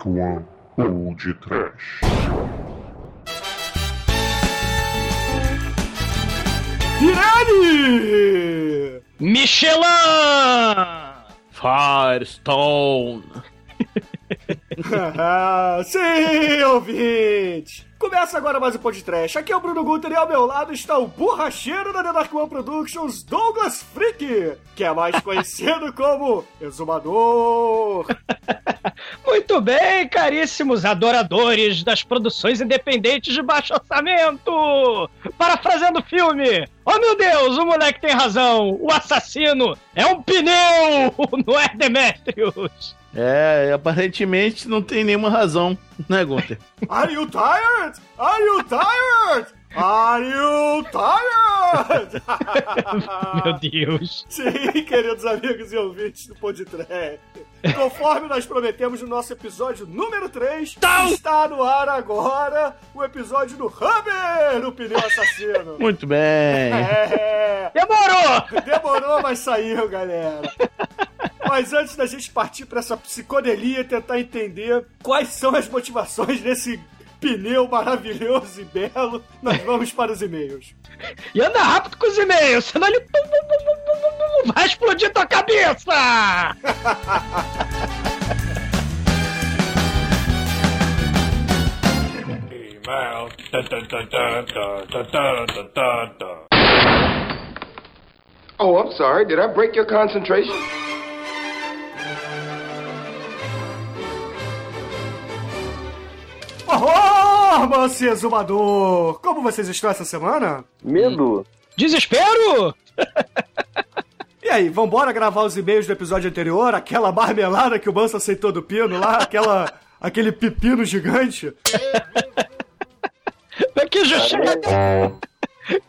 Dark One ou de Trash. Pirelli! Michelin! Firestone! Sim, ouvinte! Começa agora mais um podcast. Aqui é o Bruno Guter e ao meu lado está o borracheiro da The Dark One Productions, Douglas Freak, que é mais conhecido como Exumador. Muito bem, caríssimos adoradores das produções independentes de baixo orçamento! Parafraseando o filme! Oh meu Deus, o moleque tem razão! O assassino é um pneu! Não é Demetrius! É, aparentemente não tem nenhuma razão, né, Gunter? Are you tired? Are you tired? Are you tired? Meu Deus. Sim, queridos amigos e ouvintes do Podtré. Conforme nós prometemos no nosso episódio número 3, está no ar agora o episódio do Hammer, o pneu assassino. Muito bem. É, Demorou! demorou, mas saiu, galera. Mas antes da gente partir para essa psicodelia e tentar entender quais são as motivações desse pneu maravilhoso e belo, nós vamos para os e-mails. E anda rápido com os e-mails, senão ele vai explodir tua cabeça! Oh, I'm sorry. Did I break your concentration? Oh, Manso Exumador! Como vocês estão essa semana? Medo? Desespero! E aí, vambora gravar os e-mails do episódio anterior? Aquela marmelada que o Manso aceitou do pino lá? Aquela... Aquele pepino gigante? Que justiça!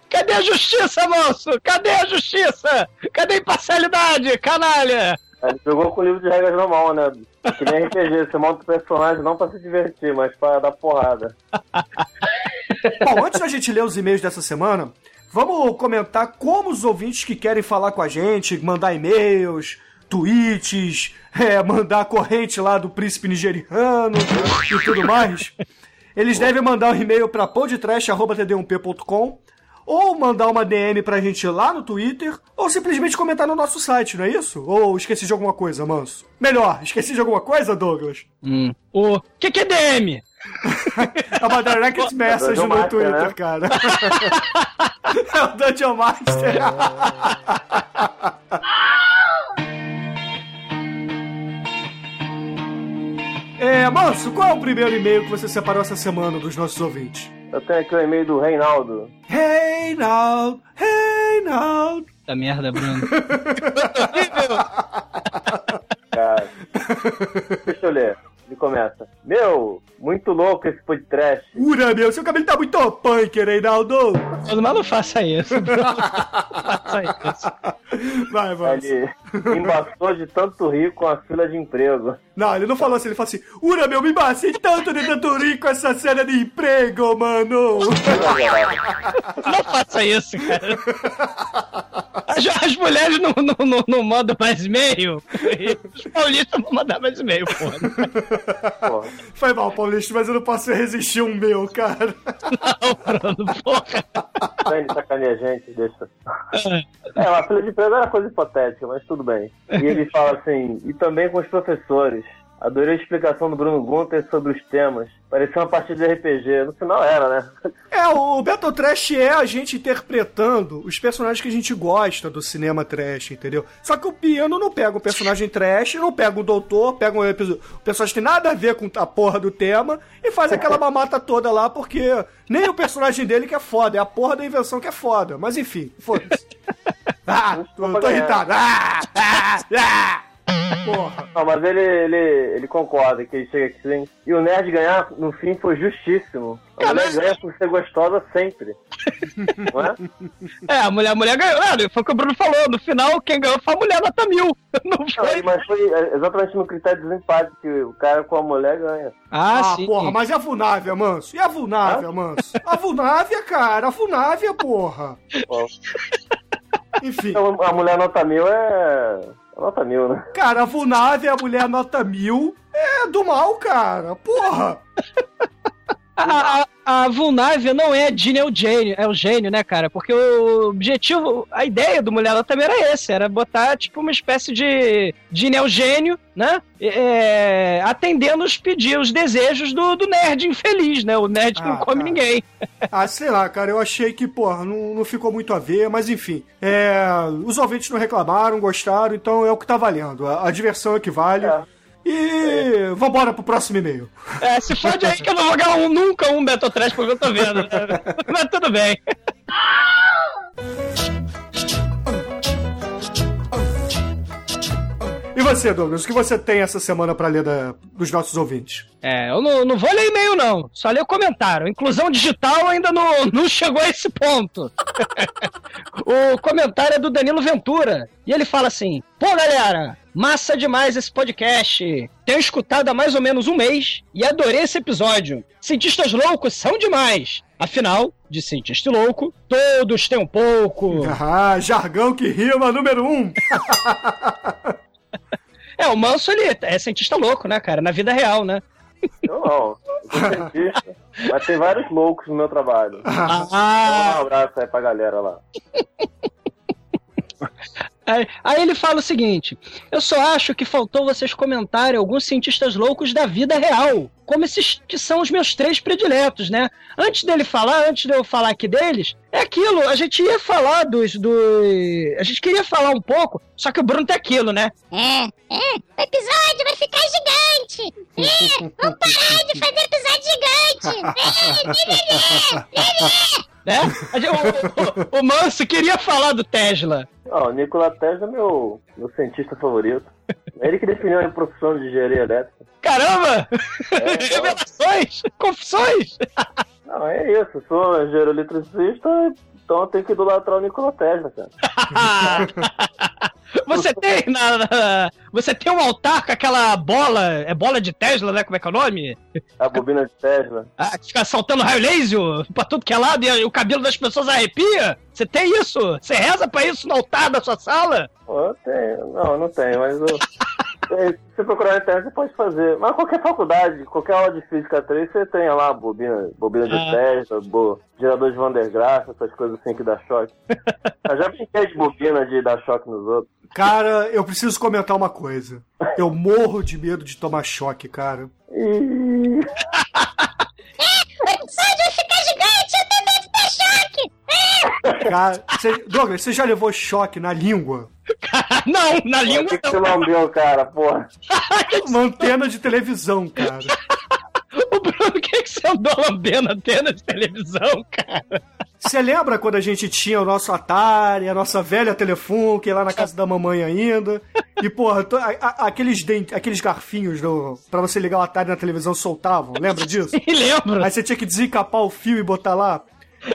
Cadê a justiça, moço? Cadê a justiça? Cadê a imparcialidade, canalha? Ele jogou com o livro de regras normal, né? Que nem RPG, você monta o personagem não pra se divertir, mas pra dar porrada. Bom, antes da gente ler os e-mails dessa semana, vamos comentar como os ouvintes que querem falar com a gente, mandar e-mails, tweets, é, mandar a corrente lá do príncipe nigeriano e tudo mais, eles devem mandar um e-mail para podtrash.td1p.com ou mandar uma DM pra gente lá no Twitter, ou simplesmente comentar no nosso site, não é isso? Ou esqueci de alguma coisa, manso? Melhor, esqueci de alguma coisa, Douglas? Hum. O que, que é DM? É uma direct message no Master, Twitter, né? cara. é o Dungeon Master. É, Manso, qual é o primeiro e-mail que você separou essa semana dos nossos ouvintes? Eu tenho aqui o e-mail do Reinaldo. Reinaldo, Reinaldo. Da merda, Bruno. Cara. Deixa eu ler. Ele começa. Meu, muito louco esse podcast. Ura, meu, seu cabelo tá muito punk, Reinaldo. Mas não faça isso. Não faça isso. Vai, Manso. Ele embaçou de tanto rir com a fila de emprego. Não, ele não falou assim, ele falou assim, Ura, meu, me embacei tanto de tanto rir com essa cena de emprego, mano. Não faça isso, cara. As, as mulheres não, não, não, não mandam mais e-mail. Os paulistas vão mandar mais e-mail, porra. Pô, Foi mal, Paulista, mas eu não posso resistir um meu, cara. Não, Bruno, porra. tá indo sacanear a gente, deixa. É, uma fila de emprego era coisa hipotética, mas tudo bem. E ele fala assim, e também com os professores. Adorei a explicação do Bruno Gunter sobre os temas. Parecia uma partida de RPG. No final era, né? É, o Battle Trash é a gente interpretando os personagens que a gente gosta do cinema trash, entendeu? Só que o piano não pega o personagem trash, não pega o doutor, pega um episódio, o personagem tem nada a ver com a porra do tema e faz aquela mamata toda lá, porque nem o personagem dele que é foda, é a porra da invenção que é foda. Mas enfim, foda-se. Ah, tô, tô irritado. Ah, ah, ah. Porra. Não, mas ele, ele, ele concorda que ele chega aqui sim. E o nerd ganhar, no fim, foi justíssimo. A mulher ganha por ser gostosa sempre. Não é? É, a mulher, a mulher ganhou. É, foi o que o Bruno falou. No final, quem ganhou foi a mulher nota mil. Não Não, foi? mas foi exatamente no critério de desempate que o cara com a mulher ganha. Ah, Ah, sim. porra, mas e a Vulnávia, manso? E a Vulnávia, manso? A Vulnávia, cara, a Vulnávia, porra. Enfim. Então, a mulher nota mil é. É nota mil, né? Cara, a Vulnávia, a mulher nota mil, é É do mal, cara. Porra. A, a, a Vulnávia não é Jean é o gênio, é o gênio, né, cara? Porque o objetivo, a ideia do Mulher também era esse, era botar, tipo, uma espécie de Jean é o gênio, né? É, atendendo os pedidos, os desejos do, do nerd infeliz, né? O nerd que Ah, não come cara. ninguém. Ah, sei lá, cara, eu achei que, porra, não, não ficou muito a ver, mas enfim. É, os ouvintes não reclamaram, gostaram, então é o que tá valendo. A, a diversão é que vale. É. E vambora pro próximo e-mail. É, se fode aí que eu não vou ganhar um, nunca um Beto Trash porque eu tô vendo. né? Mas tudo bem. E você, Douglas, o que você tem essa semana pra ler da- dos nossos ouvintes? É, eu não, não vou ler e-mail, não. Só ler o comentário. Inclusão digital ainda não, não chegou a esse ponto. o comentário é do Danilo Ventura. E ele fala assim: Pô, galera, massa demais esse podcast. Tenho escutado há mais ou menos um mês e adorei esse episódio. Cientistas loucos são demais. Afinal, de cientista louco, todos têm um pouco. Ah, jargão que rima número um. É, o Manso, ele é cientista louco, né, cara? Na vida real, né? Eu não. Eu sou cientista, mas tem vários loucos no meu trabalho. Então, Ah, um abraço aí pra galera lá. Aí, aí ele fala o seguinte: Eu só acho que faltou vocês comentarem alguns cientistas loucos da vida real, como esses que são os meus três prediletos, né? Antes dele falar, antes de eu falar aqui deles, é aquilo, a gente ia falar dos. dos a gente queria falar um pouco, só que o Bruno tem aquilo, né? É, é, o episódio vai ficar gigante. É, vamos parar de fazer episódio gigante. É, né? A gente- o, o- o Manso queria falar do Tesla. Ó, o Nikola Tesla é meu, meu cientista favorito. Ele que definiu a profissão de engenharia elétrica. Caramba! É, então, Revelações! Confissões! não, é isso. Eu sou engenheiro eletricista, então eu tenho que idolatrar o Nikola Tesla, cara. Você tem na, na- você tem um altar com aquela bola, é bola de Tesla, né? Como é que é o nome? A bobina de Tesla. Ah, que fica soltando raio laser pra tudo que é lado e o cabelo das pessoas arrepia? Você tem isso? Você reza pra isso no altar da sua sala? Pô, eu tenho. Não, eu não tenho, mas eu. É, Se você procurar na internet, você pode fazer. Mas qualquer faculdade, qualquer aula de física 3, você tem lá bobina, bobina de Ah. Tesla, bo, gerador de Van der Graaf, essas coisas assim que dá choque. eu já brinquei de bobina de dar choque nos outros. Cara, eu preciso comentar uma coisa. Eu morro de medo de tomar choque, cara. Episódio vai ficar gigante. Eu tenho medo de ter choque. Cara, cê- Douglas, você já levou choque na língua? não, na Por língua que, que não. você lambeu, cara? Porra. Uma antena de televisão, cara. O Bruno, o que, que você andou lambendo antena de televisão, cara? Você lembra quando a gente tinha o nosso Atari, a nossa velha Telefunk lá na casa da mamãe ainda? E, porra, to- a- a- aqueles, dent- aqueles garfinhos do, pra você ligar o Atari na televisão soltavam, lembra disso? Me lembro. Aí você tinha que desencapar o fio e botar lá.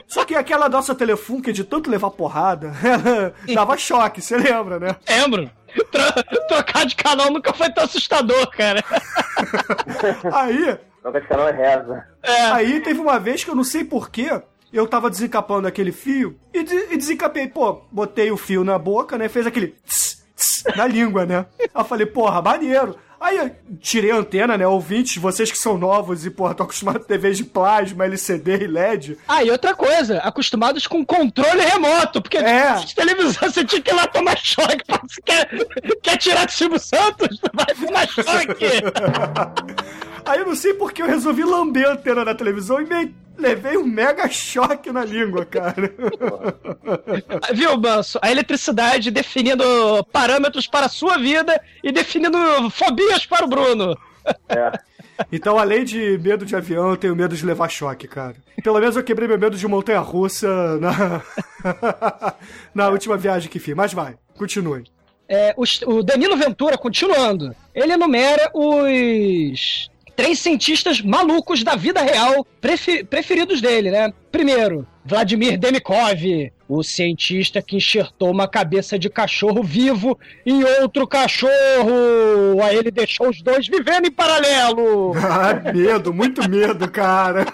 Só que aquela nossa Telefunk, de tanto levar porrada, ela dava choque, você lembra, né? Lembro. Tro- trocar de canal nunca foi tão assustador, cara. Aí, Troca de canal é reza. É. Aí teve uma vez que eu não sei porquê, eu tava desencapando aquele fio e, de- e desencapei, pô, botei o fio na boca, né? Fez aquele tss, tss, na língua, né? Aí eu falei, porra, maneiro. Aí eu tirei a antena, né? Ouvintes, vocês que são novos e, porra, estão acostumados com TVs de plasma, LCD e LED. Ah, e outra coisa, acostumados com controle remoto, porque É. de televisão você tinha que ir lá tomar choque. quer, quer tirar do Silvio Santos? Vai tomar choque. Aí eu não sei porque eu resolvi lamber a antena da televisão e me levei um mega choque na língua, cara. Viu, Manso? A eletricidade definindo parâmetros para a sua vida e definindo fobias para o Bruno. É. Então, além de medo de avião, eu tenho medo de levar choque, cara. Pelo menos eu quebrei meu medo de montanha-russa na... na última viagem que fiz. Mas vai, continue. É, os- o Danilo Ventura, continuando, ele enumera os três cientistas malucos da vida real prefe- preferidos dele, né? Primeiro, Vladimir Demikov, o cientista que enxertou uma cabeça de cachorro vivo em outro cachorro. Aí ele deixou os dois vivendo em paralelo. Ah, medo, muito medo, cara.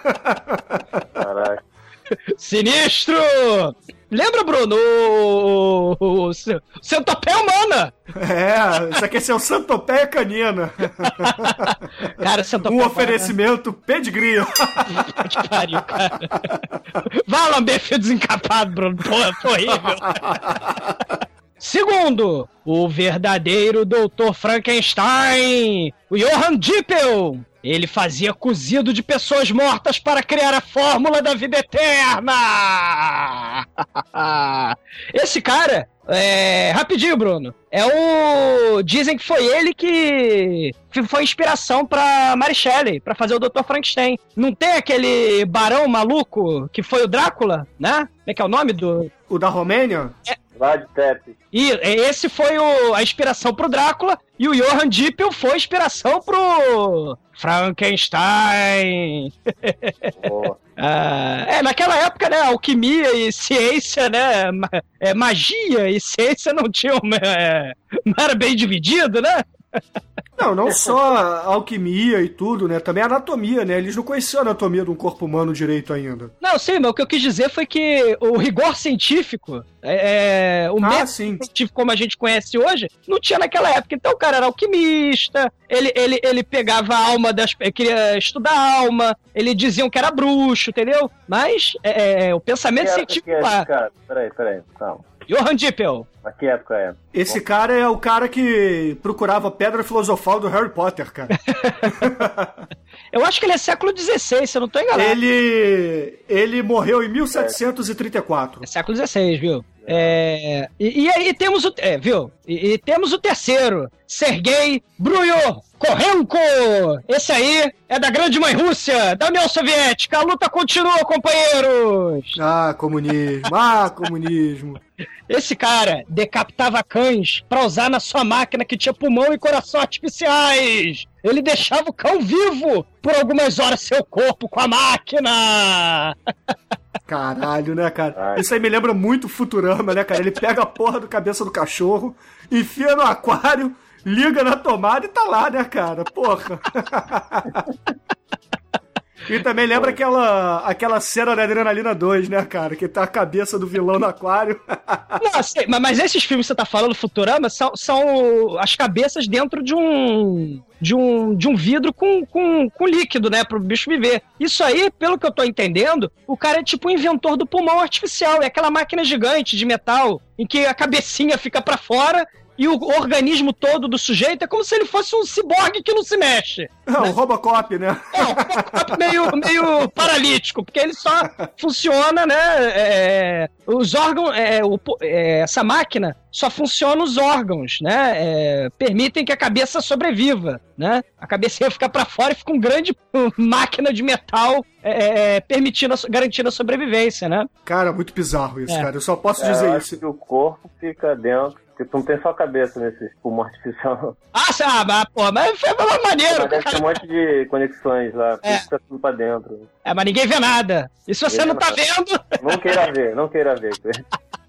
Caraca. Sinistro! Lembra, Bruno? O, o, o centopeia humana. É, isso aqui é o Santopeia Canina. Cara, centopeia Um oferecimento pedigree. Que pariu, cara. Vai lamber fio desencapado, Bruno. Porra, foi horrível. Segundo, o verdadeiro Dr. Frankenstein, o Johann Dippel. Ele fazia cozido de pessoas mortas para criar a fórmula da vida eterna. Esse cara, é, rapidinho, Bruno. É o. Dizem que foi ele que foi inspiração pra Mary Shelley, pra fazer o Dr. Frankenstein. Não tem aquele barão maluco que foi o Drácula, né? Como é que é o nome do. O da Romênia? Vlad Tepes. E esse foi o, a inspiração pro Drácula e o Johann Dippel foi inspiração pro Frankenstein. Ah, é, naquela época, né, alquimia e ciência, né, é, magia e ciência não tinham, é, não era bem dividido, né? Não, não só a alquimia e tudo, né? Também a anatomia, né? Eles não conheciam a anatomia de um corpo humano direito ainda. Não, sim, mas o que eu quis dizer foi que o rigor científico, é, é, o Ah, método sim. científico como a gente conhece hoje, não tinha naquela época. Então o cara era alquimista, ele, ele, ele pegava a alma das. ele queria estudar a alma, ele diziam que era bruxo, entendeu? Mas é, é, o pensamento científico que é lá. cara? Peraí, peraí, calma. Johann Dippel. Que época é? Esse cara é o cara que procurava a pedra filosofal do Harry Potter, cara. Eu acho que ele é século XVI, se eu não tô enganado. ele. Ele morreu em 1734. É século XVI, viu? É, e, e aí temos o. É, viu? E, e temos o terceiro, Sergei Brunhor Korenko! Esse aí é da grande mãe Rússia, da União Soviética. A luta continua, companheiros! Ah, comunismo. Ah, comunismo. Esse cara decapitava cães pra usar na sua máquina que tinha pulmão e coração artificiais. Ele deixava o cão vivo por algumas horas seu corpo com a máquina. Caralho, né, cara? Ai. Isso aí me lembra muito Futurama, né, cara? Ele pega a porra do cabeça do cachorro, enfia no aquário, liga na tomada e tá lá, né, cara? Porra. E também lembra aquela, aquela cena da Adrenalina 2, né, cara? Que tá a cabeça do vilão no aquário. Não, sei, mas, mas esses filmes que você tá falando, Futurama, são, são as cabeças dentro de um. De um, de um vidro com, com, com líquido, né? Pro bicho viver. Isso aí, pelo que eu tô entendendo, o cara é tipo o inventor do pulmão artificial. É aquela máquina gigante de metal em que a cabecinha fica pra fora e o organismo todo do sujeito é como se ele fosse um ciborgue que não se mexe. Não, o Robocop, né? É, um Robocop meio, meio paralítico, porque ele só funciona, né? é, os órgãos. é, o é, essa máquina só funciona os órgãos, né? é, permitem que a cabeça sobreviva, né? A cabecinha fica pra fora e fica um grande máquina de metal é, permitindo, a so- garantindo a sobrevivência, né? Cara, muito bizarro isso, É. cara. Eu só posso É, eu dizer acho isso. que o corpo fica dentro. Tipo, não tem só a cabeça nesse pulmão artificial. Ah, sabe, porra, mas foi uma. Mas deve ter um monte de conexões lá. É. Fica tudo pra dentro. É, mas ninguém vê nada. E se você não vê tá nada. vendo, Não queira ver, não queira ver.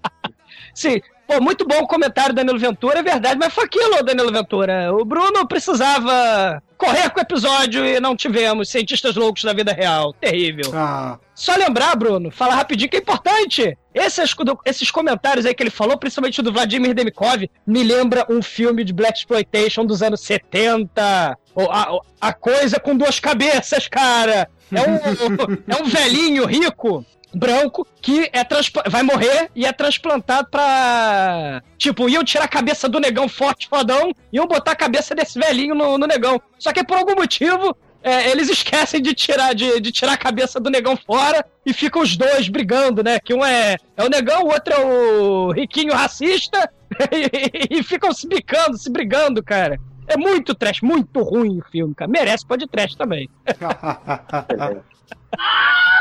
Sim. Pô, muito bom o comentário, Danilo Ventura, é verdade, mas foi aquilo, Danilo Ventura. O Bruno precisava correr com o episódio e não tivemos cientistas loucos da vida real. Terrível. Ah, Só lembrar, Bruno, falar rapidinho que é importante. Esses, esses comentários aí que ele falou, principalmente do Vladimir Demikov, me lembra um filme de Black Exploitation dos anos 70. O- A, a coisa com duas cabeças, cara. É um, é um velhinho rico branco que é vai morrer e é transplantado pra. Tipo, iam tirar a cabeça do negão forte, fodão, e iam botar a cabeça desse velhinho no, no negão. Só que por algum motivo. é, eles esquecem de tirar, de, de tirar a cabeça do negão fora e ficam os dois brigando, né? Que um é, é o negão, o outro é o riquinho racista e, e ficam se bicando, se brigando, cara. É muito trash, muito ruim o filme, cara. Merece pode trash também.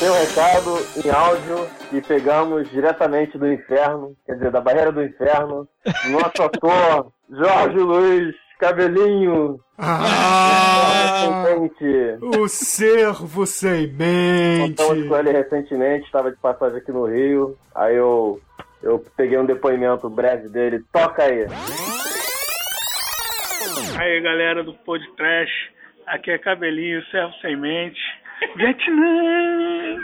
Tem um recado em áudio que pegamos diretamente do inferno, quer dizer, da barreira do inferno. Nosso ator, Jorge Luiz Cabelinho. ah, o servo sem Contamos mente. com ele recentemente, estava de passagem aqui no Rio. Aí eu, eu peguei um depoimento breve dele. Toca aí. Aí galera do Podcast, aqui é Cabelinho, servo sem mente. Vietnã!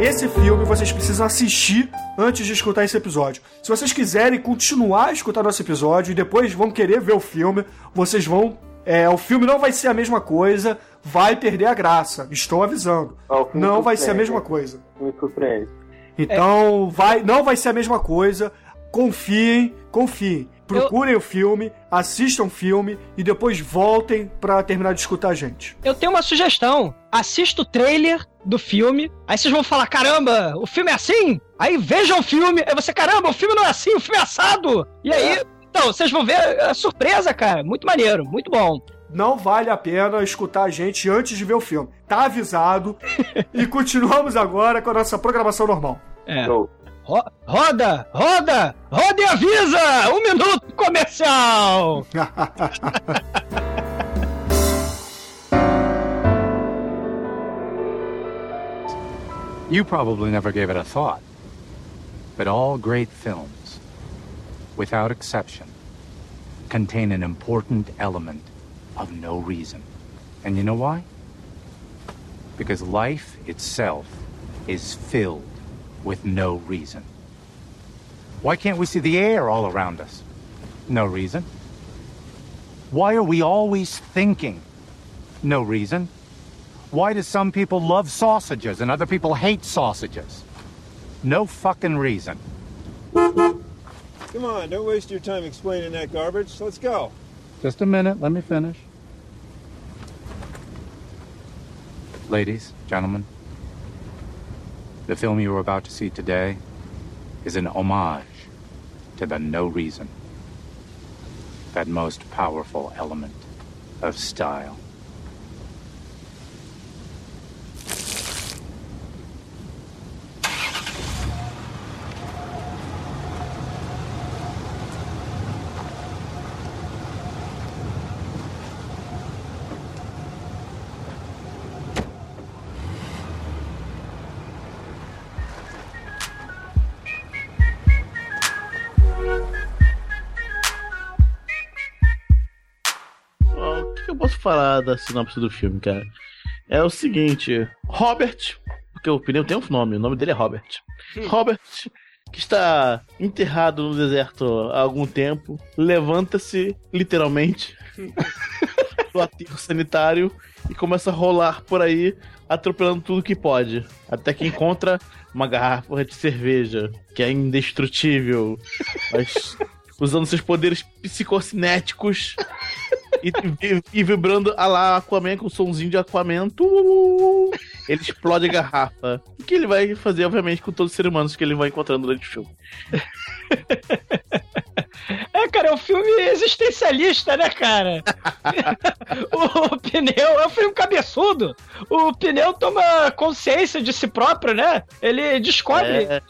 Esse filme vocês precisam assistir antes de escutar esse episódio. Se vocês quiserem continuar a escutar nosso episódio e depois vão querer ver o filme, vocês vão. É, o filme não vai ser a mesma coisa, vai perder a graça. Estou avisando. O filme Não vai ser a mesma coisa. Me surpreende. Então, vai, não vai ser a mesma coisa. Confiem, confiem. Procurem o filme, assistam o filme e depois voltem pra terminar de escutar a gente. Eu tenho uma sugestão. Assista o trailer do filme, aí vocês vão falar: caramba, o filme é assim? Aí vejam o filme, aí você, caramba, o filme não é assim, o filme é assado! E aí, então, vocês vão ver a surpresa, cara. Muito maneiro, muito bom. Não vale a pena escutar a gente antes de ver o filme. Tá avisado. e continuamos agora com a nossa programação normal. É. Show. Ro- roda, roda, roda e avisa! Um minuto comercial! You probably never gave it a thought. But all great films, without exception, contain an important element of no reason. And you know why? Because life itself is filled with no reason. Why can't we see the air all around us? No reason. Why are we always thinking? No reason. Why do some people love sausages and other people hate sausages? No fucking reason. Come on, don't waste your time explaining that garbage. Let's go. Just a minute, let me finish. Ladies, gentlemen, the film you are about to see today is an homage to the no reason. That most powerful element of style. Falar da sinopse do filme, cara? É o seguinte: Robert, porque o pneu tem um nome, o nome dele é Robert. Robert, que está enterrado no deserto há algum tempo, levanta-se, literalmente, do aterro sanitário e começa a rolar por aí, atropelando tudo que pode. Até que encontra uma garrafa de cerveja, que é indestrutível, mas usando seus poderes psicocinéticos e, e- e vibrando a lá Aquaman com o somzinho de Aquaman. tu, ele explode a garrafa. O que ele vai fazer, obviamente, com todos os seres humanos que ele vai encontrando durante o filme. É, cara, é um filme existencialista, né, cara? o pneu é um filme cabeçudo. O pneu toma consciência de si próprio, né? Ele descobre. É.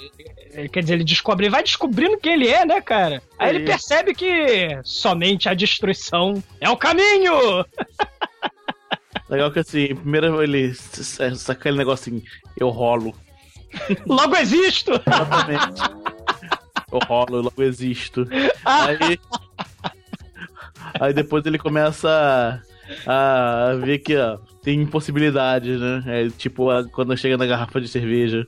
eh, Quer dizer, ele descobre, ele vai descobrindo quem ele é, né, cara? Aí É ele isso. percebe que somente a destruição é o caminho! Legal que assim, primeiro ele saca aquele negócio assim, eu rolo. Logo existo! Exatamente. eu rolo, eu logo existo. Aí. Aí depois ele começa a, a ver que ó, tem impossibilidades, né? É, tipo, a- quando chega na garrafa de cerveja.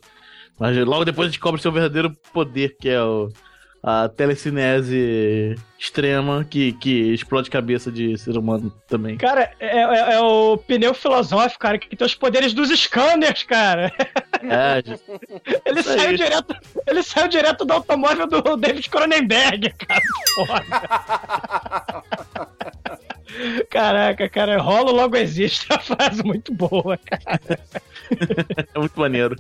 Mas logo depois a gente descobre seu verdadeiro poder, que é o, a telecinese extrema que, que explode cabeça de ser humano também. Cara, é, é- é o pneu filosófico, cara, que tem os poderes dos scanners, cara. É, gente, Ele aí. saiu direto. Ele saiu direto do automóvel do David Cronenberg, cara. Foda. Caraca, cara, rolo logo existe. É uma frase muito boa, cara. é muito maneiro.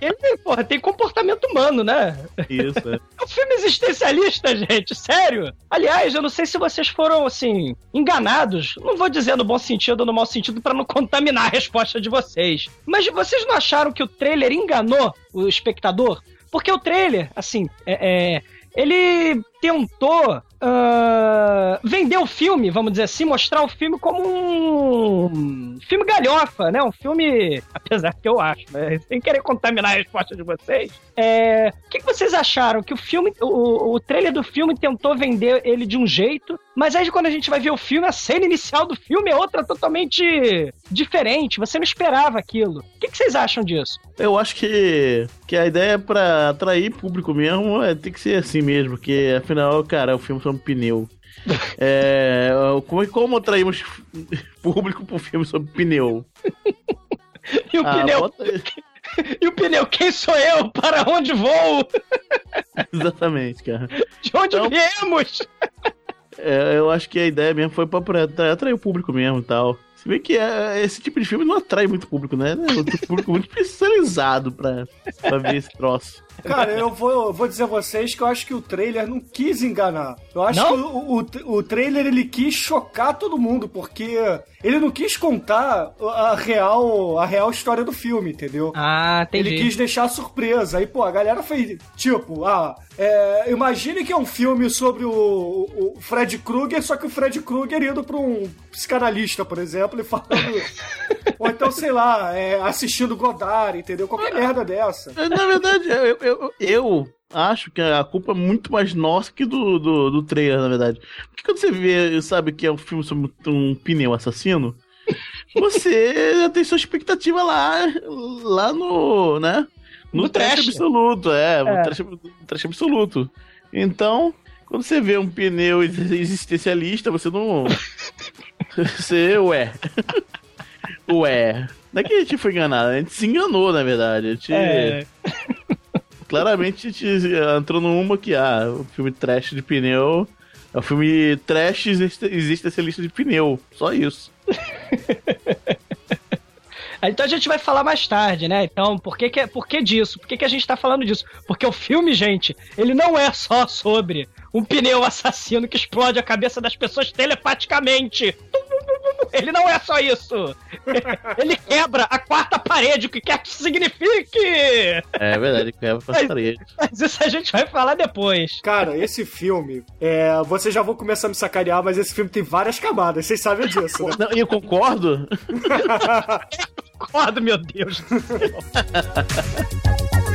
É porque porra, tem comportamento humano, né? Isso, é. É um filme existencialista, gente, sério. Aliás, eu não sei se vocês foram, assim, enganados. Não vou dizer no bom sentido ou no mau sentido pra não contaminar a resposta de vocês. Mas vocês não acharam que o trailer enganou o espectador? Porque o trailer, assim, é, é, ele tentou ah, vender o filme, vamos dizer assim, mostrar o filme como um filme galhofa, né? Um filme, apesar que eu acho, né? sem querer contaminar a resposta de vocês. É, o que, que vocês acharam? Que o filme, o, o trailer do filme tentou vender ele de um jeito, mas aí quando a gente vai ver o filme, a cena inicial do filme é outra totalmente diferente. Você não esperava aquilo. O que, que vocês acham disso? Eu acho que, que a ideia pra atrair público mesmo é ter que ser assim mesmo, porque afinal, cara, o filme um pneu. É, como, como atraímos público pro filme sobre pneu? E o Ah, pneu. bota. E o pneu, quem sou eu? Para onde vou? Exatamente, cara. De onde Então- viemos? É, eu acho que a ideia mesmo foi pra, pra atra- atrair o público mesmo e tal. Se bem que é, esse tipo de filme não atrai muito público, né? É um público muito especializado pra, pra ver esse troço. Cara, eu vou, eu vou dizer a vocês que eu acho que o trailer não quis enganar. Eu acho Não? que o, o, o trailer ele quis chocar todo mundo, porque ele não quis contar a real, a real história do filme, entendeu? Ah, entendi. Ele quis deixar surpresa. Aí, pô, a galera fez tipo, ah, é, imagine que é um filme sobre o, o- o Fred Krueger, só que o Fred Krueger indo pra um psicanalista, por exemplo, e falando. Ou então, sei lá, é, assistindo Godard, entendeu? Qualquer merda dessa. Na verdade, eu, eu, eu acho que a culpa é muito mais nossa que do, do, do trailer, na verdade. Porque quando você vê, sabe, que é um filme sobre um pneu assassino, você já tem sua expectativa lá, lá no, né? No, No trash. trash. absoluto, é, É. Trash, trash absoluto. Então, quando você vê um pneu existencialista, você não. Você, ué. Ué. Não é que a gente foi enganado, a gente se enganou, na verdade. Gente. É. Claramente entrou numa que, ah, o filme trash de pneu. É o filme trash existe- existencialista de pneu. Só isso. Então a gente vai falar mais tarde, né? Então, por que, que, por que disso? Por que, que a gente tá falando disso? Porque o filme, gente, ele não é só sobre um pneu assassino que explode a cabeça das pessoas telepaticamente. Ele não é só isso. Ele quebra a quarta parede, o que quer que isso signifique. É verdade, quebra pra Mas- parede. Mas isso a gente vai falar depois. Cara, esse filme, é, vocês já vão começar a me sacanear, mas esse filme tem várias camadas, vocês sabem disso, né? Não, e eu concordo. Concordo, meu Deus do céu.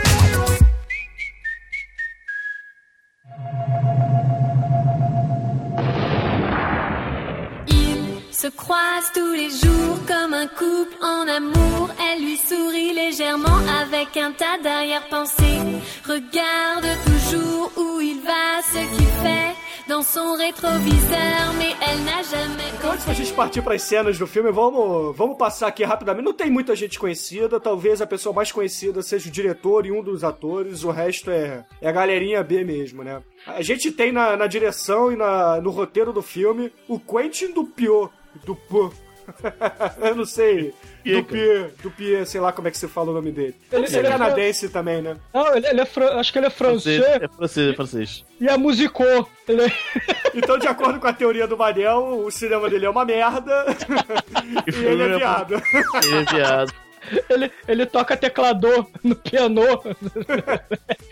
se croisent tous les jours comme un couple en amour. Elle lui sourit légèrement avec un tas d'arrière-pensées. Regarde toujours où il va, ce qu'il fait dans son rétroviseur, mais elle n'a jamais Então, antes da gente partir para as cenas do filme, vamos, vamos passar aqui rapidamente. Não tem muita gente conhecida, talvez a pessoa mais conhecida seja o diretor e um dos atores, o resto é, é a galerinha B mesmo, né? A gente tem na, na direção e na, no roteiro do filme o Quentin Dupieux. Dupieux. Eu não sei. Que, Dupieux, Dupieux, sei lá como é que você fala o nome dele. Ele, Ele- é é canadense também, né? Não, ele, ele é fran- acho que ele é Francês, francês é francês, é francês. e é musicô. Ele é- Então, de acordo com a teoria do Manel, o cinema dele é uma merda e ele é viado. Ele é viado. Ele, ele toca teclador no piano.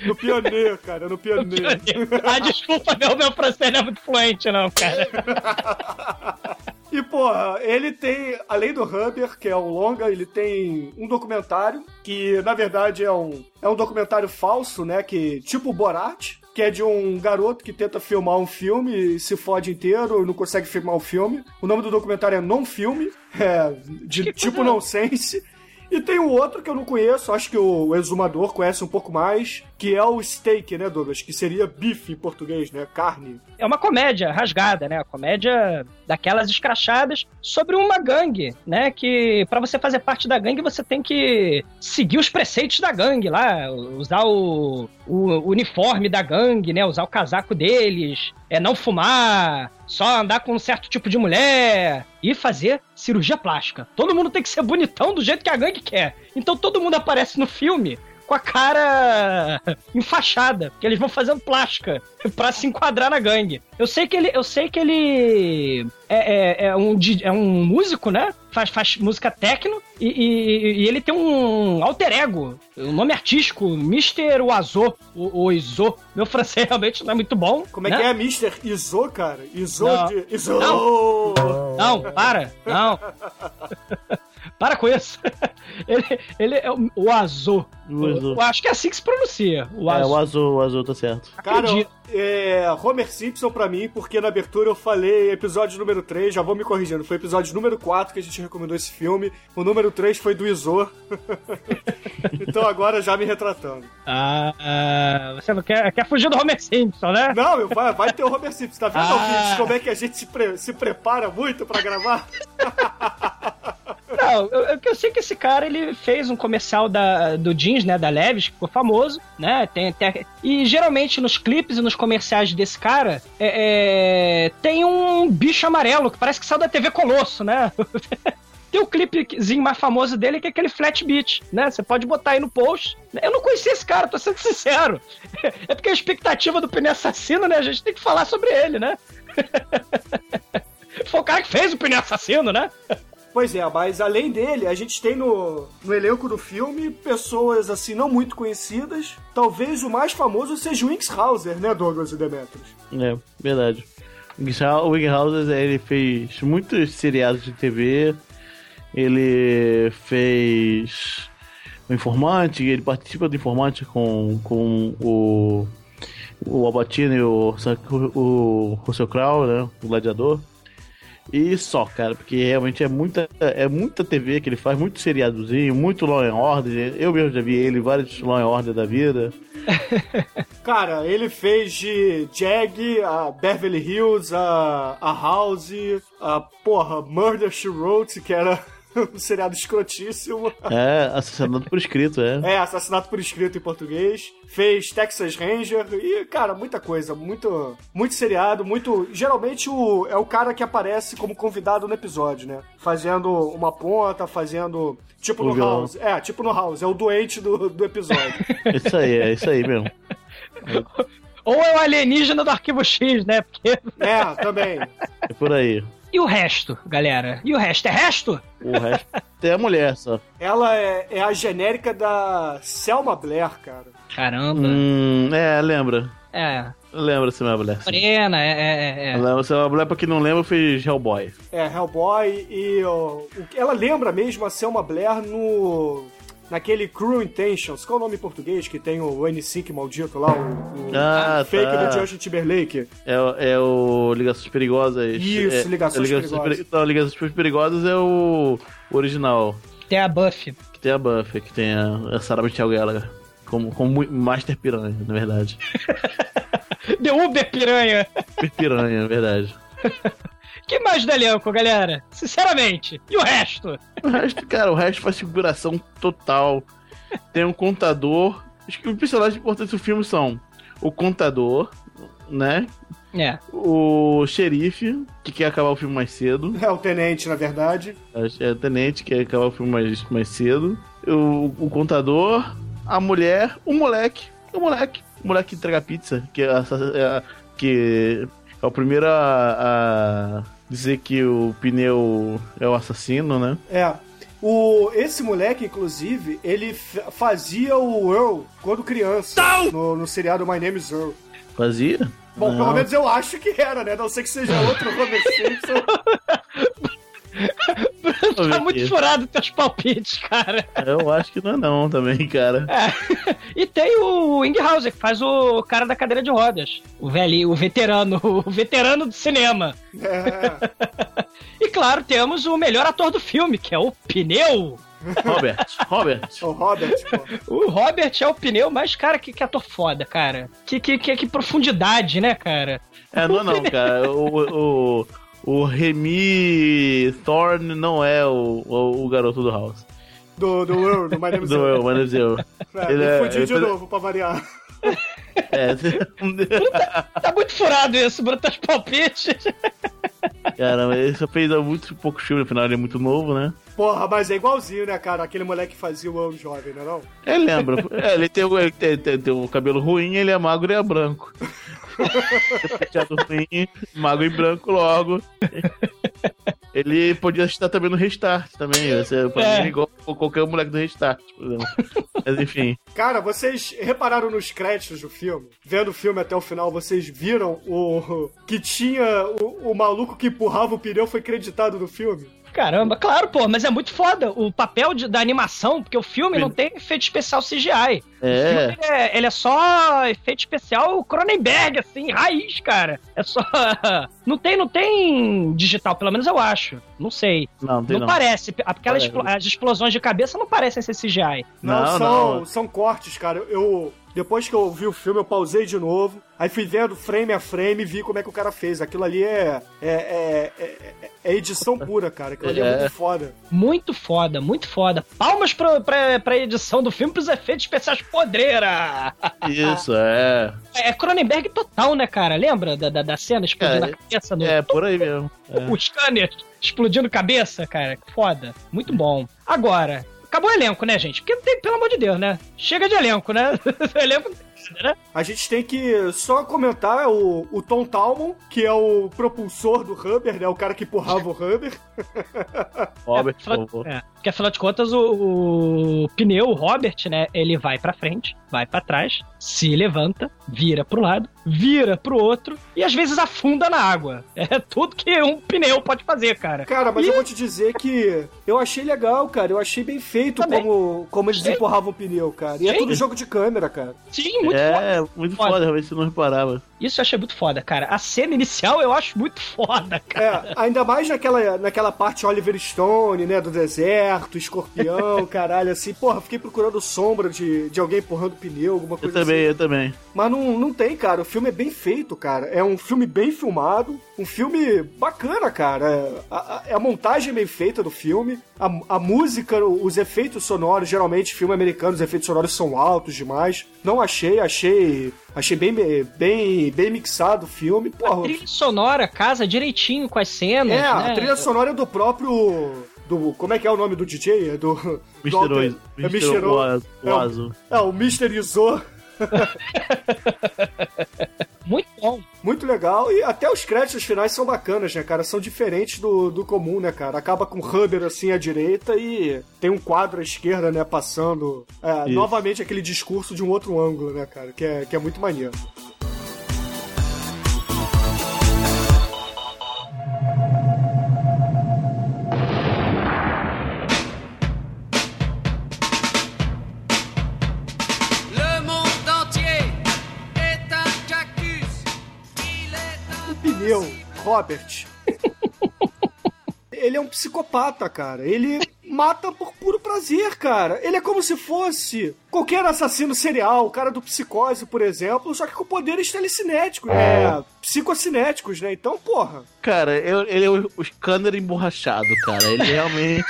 No pioneiro, cara, no pioneiro. ah, desculpa, meu, meu francês não é muito fluente, não, cara. E, porra, ele tem, além do Humber, que é um longa, ele tem um documentário, que na verdade é um, é um documentário falso, né? Que, tipo Borat, que é de um garoto que tenta filmar um filme e se fode inteiro, não consegue filmar o filme. O nome do documentário é Non Filme, é, de Que tipo coisa- nonsense. E tem o outro que eu não conheço, acho que o exumador conhece um pouco mais, que é o steak, né, Douglas? Que seria bife em português, né? Carne. É uma comédia rasgada, né? Comédia daquelas escrachadas sobre uma gangue, né? Que pra você fazer parte da gangue você tem que seguir os preceitos da gangue lá, usar o, o uniforme da gangue, né? Usar o casaco deles, é não fumar, só andar com um certo tipo de mulher e fazer cirurgia plástica. Todo mundo tem que ser bonitão do jeito que a gangue quer. Então todo mundo aparece no filme com a cara enfaixada, porque eles vão fazendo plástica pra se enquadrar na gangue. Eu sei que ele, eu sei que ele é, é, é um, é um músico, né? Faz, faz música techno e, e- e ele tem um alter ego, o nome artístico, Mr. Oizo, o Oizo. Meu francês realmente não é muito bom. Como é né? que é, Mr. Izo, cara? Izo Não. de... Izo! Não, para, não. Para com isso. Ele, ele é o, o Azul. O Azul. Eu acho que é assim que se pronuncia. O É, Azul. o azul, o azul tá certo. Cara, Acredito. é, Homer Simpson pra mim, porque na abertura eu falei episódio número 3, já vou me corrigindo, foi episódio número 4 que a gente recomendou esse filme, o número 3 foi do Izo. então agora já me retratando. Ah, ah, você não quer, quer fugir do Homer Simpson, né? Não, meu, vai, vai ter o Homer Simpson, tá vendo, Ah. ouvintes, como é que a gente se, pre- se prepara muito pra gravar? Não, eu, eu, eu sei que esse cara ele fez um comercial da, do jeans, né, da Levis, que ficou famoso, né? Tem, tem- e geralmente nos clipes e nos comerciais desse cara é, é, tem um bicho amarelo que parece que saiu da TV Colosso, né? Tem o clipezinho mais famoso dele que é aquele Flat Beat, né? Você pode botar aí no post. Eu não conhecia esse cara, tô sendo sincero. É porque a expectativa do Pneu Assassino, né? A gente tem que falar sobre ele, né? Foi o cara que fez o Pneu Assassino, né? Pois é, mas além dele, a gente tem no, no elenco do filme pessoas assim não muito conhecidas. Talvez o mais famoso seja o Winx Hauser, né, Douglas e Demetrius? É, verdade. O Wigghauser, ele fez muitos seriados de TV. Ele fez o Informante, ele participa do Informante com, com o, o Albatino e o, o Russell Crowe, né? O Gladiador. E só, cara, porque realmente é muita, é muita TV que ele faz, muito seriadozinho, muito Law and Order. Eu mesmo já vi ele vários Law and Order da vida. Cara, ele fez de Jag, a Beverly Hills, a, a House, a porra, Murder She Wrote, que era um seriado escrotíssimo. É, assassinado por escrito, é. É, Assassinato por Escrito em português. Fez Texas Ranger e, cara, muita coisa. Muito, muito seriado, muito... Geralmente o, é o cara que aparece como convidado no episódio, né? Fazendo uma ponta, fazendo... Tipo O no vilão. House. É, tipo no House. É o doente do, do episódio. Isso aí, é isso aí mesmo. Ou é o alienígena do arquivo X, né? Porque... É, também. É por aí. E o resto, galera? E o resto? É resto? O resto é a mulher só. Ela é, é a genérica da Selma Blair, cara. Caramba. Hum, é, lembra. É. Lembra Selma Blair. Morena, é, é, é. Lembra, Selma Blair, pra quem não lembra, fez Hellboy. É, Hellboy e ó, ela lembra mesmo a Selma Blair no naquele Cruel Intentions, qual é o nome em português que tem o N5 maldito lá, o, o Ah, fake tá. do Justin Timberlake. É, o- é o Ligações Perigosas. Isso, é, Ligações é Perigosas. Peri- Não, Ligações Perigosas é o original. Tem a Buffy. Que tem a Buffy, que tem a, a Sarah Michelle Gellar. Como, como Master Piranha, na verdade. The Uber Piranha. Super Piranha, na verdade. que mais do elenco, galera? Sinceramente. E o resto? O resto, cara, o resto faz figuração total. Tem um contador. Acho que os personagens importantes do filme são o contador, né? É. O xerife, que quer acabar o filme mais cedo. É o tenente, na verdade. É o tenente, que quer acabar o filme mais, mais cedo. O, o contador, a mulher, o moleque. O moleque. O moleque que entrega pizza, que é, a- é a- que é o primeiro a, a dizer que o pneu é o assassino, né? É. O, esse moleque, inclusive, ele fazia o Earl quando criança. No, no seriado My Name is Earl. Fazia? Bom, Não. pelo menos eu acho que era, né? Não sei que seja outro Homer Simpson. Tá muito furado teus palpites, cara. Eu acho que não é não também, cara. É. E tem o Inghauser, que faz o cara da cadeira de rodas. O velho, o veterano, o veterano do cinema. É. E claro, temos o melhor ator do filme, que é o Pneu. Robert, Robert. O Robert, pô. O Robert é o pneu, mas, cara, que, que ator foda, cara. Que, que, que, que profundidade, né, cara? É, não, não, cara. O, o, o Remy Thorne não é o, o, o garoto do House. Do, do Earl, do My Name is Do Earl. eu, mas eu. É, Ele é- ele de faz- novo, pra variar. É, Tá muito furado isso, Bruno, teus palpites. cara, ele só fez muito pouco filme, afinal ele é muito novo, né? Porra, mas é igualzinho, né, cara? Aquele moleque que fazia o ano jovem, não é não? É, lembra. É, ele tem, o- ele tem, tem- tem o cabelo ruim, ele é magro e é branco. Penteado ruim, magro e branco logo. Ele podia estar também no Restart também. Você, pra É. igual qualquer moleque do Restart, por exemplo. Mas enfim. Cara, vocês repararam nos créditos do filme? Vendo o filme até o final, vocês viram o que tinha o, o maluco que empurrava o pneu foi creditado no filme? Caramba, claro, pô, mas é muito foda o papel de- da animação, porque o filme não tem efeito especial CGI. O É. filme, ele é, ele é só efeito especial Cronenberg, assim, raiz, cara. É só. Não tem, não tem digital, pelo menos eu acho. Não sei. Não, tem não. parece. Aquelas Parece. explo- as explosões de cabeça não parecem ser CGI. Não, são, são cortes, cara. Eu. Depois que eu vi o filme, eu pausei de novo. Aí fui vendo frame a frame e vi como é que o cara fez. Aquilo ali é. É, é, é- é edição pura, cara. Aquilo ali é, É. muito foda. Muito foda, muito foda. Palmas pra, pra, pra edição do filme, pros efeitos especiais podreira. Isso, é. É Cronenberg total, né, cara? Lembra da, da, da cena explodindo É, a cabeça no. É, por aí mesmo. É. O scanner explodindo cabeça, cara. Foda. Muito bom. Agora, acabou o elenco, né, gente? Porque tem, pelo amor de Deus, né? Chega de elenco, né? elenco né? A gente tem que só comentar o, o Tom Talmon, que é o propulsor do Hubber, né? O cara que empurrava o Hubber. Robert, por afinal- favor. É, porque afinal de contas, o, o pneu, o Robert, né? Ele vai pra frente, vai pra trás, se levanta, vira pro lado, vira pro outro e às vezes afunda na água. É tudo que um pneu pode fazer, cara. Cara, mas E- eu vou te dizer que eu achei legal, cara. Eu achei bem feito como, como eles Sim. empurravam o pneu, cara. E é Sim. tudo jogo de câmera, cara. Sim, muito é, foda. muito foda, realmente eu não reparava. Isso eu achei muito foda, cara. A cena inicial eu acho muito foda, cara. É, ainda mais naquela, naquela parte Oliver Stone, né? Do deserto, escorpião, caralho, assim. Porra, fiquei procurando sombra de, de alguém empurrando pneu, alguma Eu coisa também, assim. eu também. Mas não, não tem, cara. O filme é bem feito, cara. É um filme bem filmado. Um filme bacana, cara. É, A, a- é a montagem bem feita do filme. A, a música, os efeitos sonoros. Geralmente, filme americano, os efeitos sonoros são altos demais. Não achei, achei. Achei bem, bem, bem mixado o filme. Porra, A trilha sonora casa direitinho com as cenas. é, né? a trilha sonora é do próprio. Do, como é que é o nome do DJ? É do. Oizo. É Mr. Mr. O- Oizo. é o-. É, o Mr. Izo. Muito bom. Muito legal. E até os créditos finais são bacanas, né, cara? São diferentes do, do comum, né, cara? Acaba com o Huber assim à direita e tem um quadro à esquerda, né, passando. é, novamente aquele discurso de um outro ângulo, né, cara? Que é, que é muito maneiro. Robert. ele é um psicopata, cara. Ele mata por puro prazer, cara. Ele é como se fosse qualquer assassino serial, o cara do psicose, por exemplo, só que com poderes telecinéticos, é, psicocinéticos, né? Então, porra. Cara, eu- ele é o, o scanner emborrachado, cara. Ele realmente.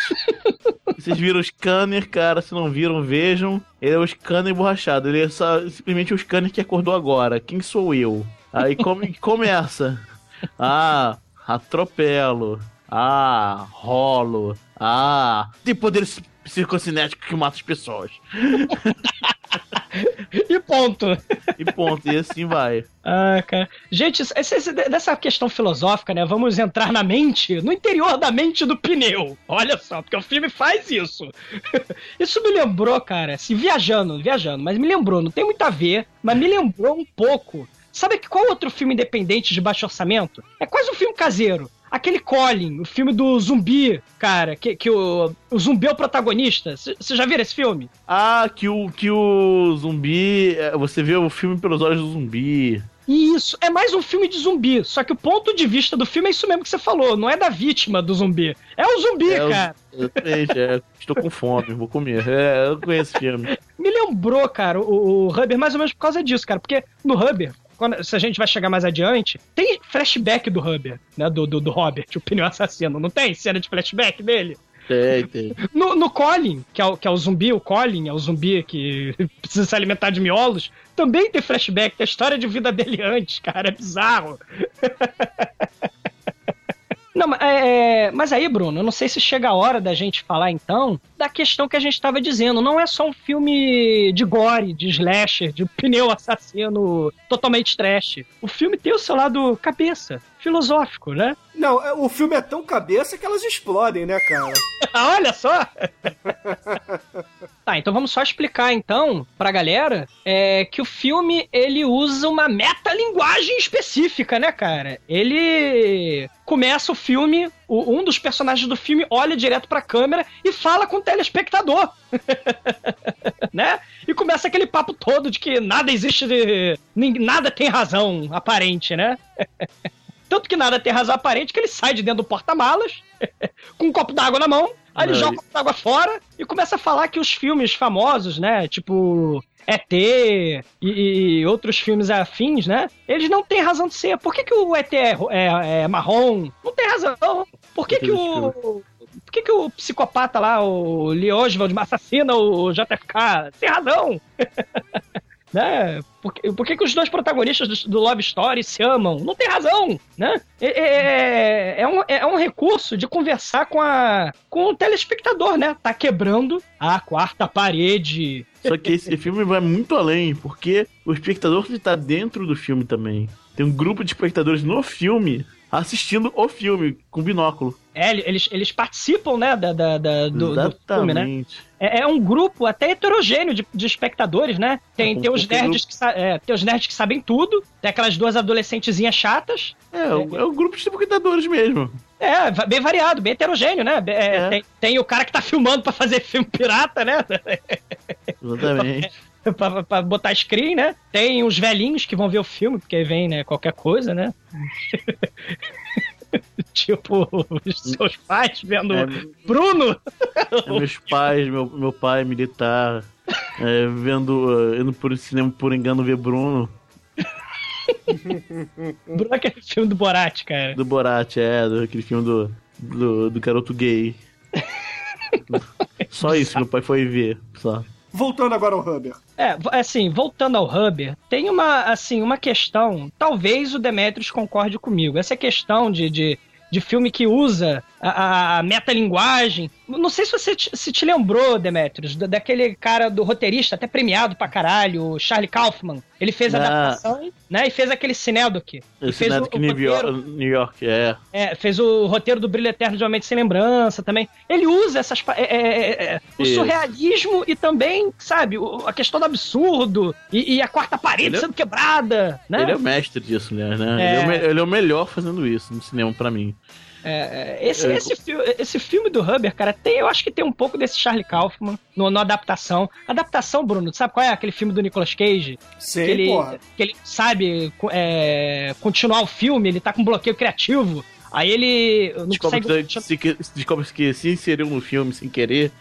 Vocês viram o scanner, cara. Se não viram, vejam. Ele é o scanner emborrachado. Ele é só, simplesmente o scanner que acordou agora. Quem sou eu? Aí come, começa. Ah, atropelo. Ah, rolo. Ah, tem poderes psicocinéticos que matam as pessoas. E ponto. E ponto, e assim vai. Ah, cara. Gente, dessa questão filosófica, né? Vamos entrar na mente, no interior da mente do pneu. Olha só, porque o filme faz isso. Isso me lembrou, cara, assim, viajando, viajando, mas me lembrou, não tem muito a ver, mas me lembrou um pouco. Sabe que qual outro filme independente de baixo orçamento? É quase um filme caseiro. Aquele Colin, o filme do zumbi, cara, que, que o, o zumbi é o protagonista. Você já viram esse filme? Ah, que o, que o zumbi. é, Você vê o filme pelos olhos do zumbi. Isso, é mais um filme de zumbi. Só que o ponto de vista do filme é isso mesmo que você falou. Não é da vítima do zumbi. É o zumbi, É, cara. Exatamente, é. Estou com fome, vou comer. É, eu conheço esse filme. Me lembrou, cara, o, o mais ou menos por causa disso, cara. Porque no Huber, quando, se a gente vai chegar mais adiante, tem flashback do Huber, né? Do, do, do Robert, o pneu assassino. Não tem cena de flashback dele? Tem, tem. No, no Colin, que é, o, que é o zumbi, o Colin é o zumbi que precisa se alimentar de miolos, também tem flashback, tem a história de vida dele antes, cara, é bizarro. Não, mas, é, é, mas aí, Bruno, eu não sei se chega a hora da gente falar então da questão que a gente estava dizendo. Não é só um filme de gore, de slasher, de pneu assassino totalmente trash. O filme tem o seu lado cabeça, filosófico, né? Não, é- o filme é tão cabeça que elas explodem, né, cara? Olha só! tá, então vamos só explicar então pra galera é, que o filme ele usa uma metalinguagem específica, né, cara? Ele começa o filme, o- um dos personagens do filme olha direto pra câmera e fala com o telespectador. né? E começa aquele papo todo de que nada existe de. nada tem razão aparente, né? Tanto que nada tem razão aparente que ele sai de dentro do porta-malas com um copo d'água na mão, aí ele joga o copo d'água fora e começa a falar que os filmes famosos, né? Tipo. ET e, e outros filmes afins, né? Eles não têm razão de ser. Por que, que o ET é, é- é marrom? Não tem razão. Por que, que o. Por que, que o psicopata lá, o Lee Oswald, assassina o JFK? Tem razão. né? Por, por que, que os dois protagonistas do, do Love Story se amam? Não tem razão, né? É, é- é um, é um recurso de conversar com, a, com o telespectador, né? Tá quebrando a quarta parede. Só que esse filme vai muito além, porque o espectador está dentro do filme também. Tem um grupo de espectadores no filme assistindo o filme com binóculo. É, eles, eles participam, né, da, da- da- do, do filme, né? Exatamente. É, é um grupo até heterogêneo de, de espectadores, né? Tem, Um tem, os nerds que é, tem os nerds que sabem tudo, tem aquelas duas adolescentezinhas chatas. É, é, o- é um grupo de espectadores mesmo. É, bem variado, bem heterogêneo, né? É, Tem, tem o cara que tá filmando pra fazer filme pirata, né? Exatamente. pra, pra botar screen, né? Tem os velhinhos que vão ver o filme, porque vem, né, qualquer coisa, né? tipo, os seus pais vendo É. Bruno. É, meus pais, meu, meu pai militar, é, vendo, uh, indo por cinema por engano ver Bruno, Bruno é aquele filme do Borat, cara. do Borat, é, do, aquele filme do, do, do garoto gay. Só isso, meu pai foi ver, só. Voltando agora ao Huber. É, assim, voltando ao Huber, tem uma, assim, uma questão, talvez o Demetrius concorde comigo, essa questão de, de, de filme que usa a, a metalinguagem. Não sei se você te, se te lembrou, Demetrius, da- daquele cara do roteirista, até premiado pra caralho, o Charlie Kaufman. Ele fez a Ah. adaptação, né, e fez aquele Cinedoc. Neto que New York, New York, é. É, fez o roteiro do Brilho Eterno de Uma Mente Sem Lembrança também. Ele usa essas. pa- é, é, é, é, o surrealismo e também, sabe, o- a questão do absurdo e, e a quarta parede Ele é- sendo quebrada, né? Ele é o mestre disso, né? né? É. Ele, é o ele é o melhor fazendo isso no cinema pra mim. É, é, esse, É. esse, esse filme do Huber, cara, tem, eu acho que tem um pouco desse Charlie Kaufman no, na adaptação. Adaptação, Bruno, sabe qual é aquele filme do Nicolas Cage? Sei, que ele, porra. que ele sabe é, continuar o filme, ele tá com bloqueio criativo. Aí ele não Descobre consegue. que, se, que, descobre que se inseriu no filme sem querer.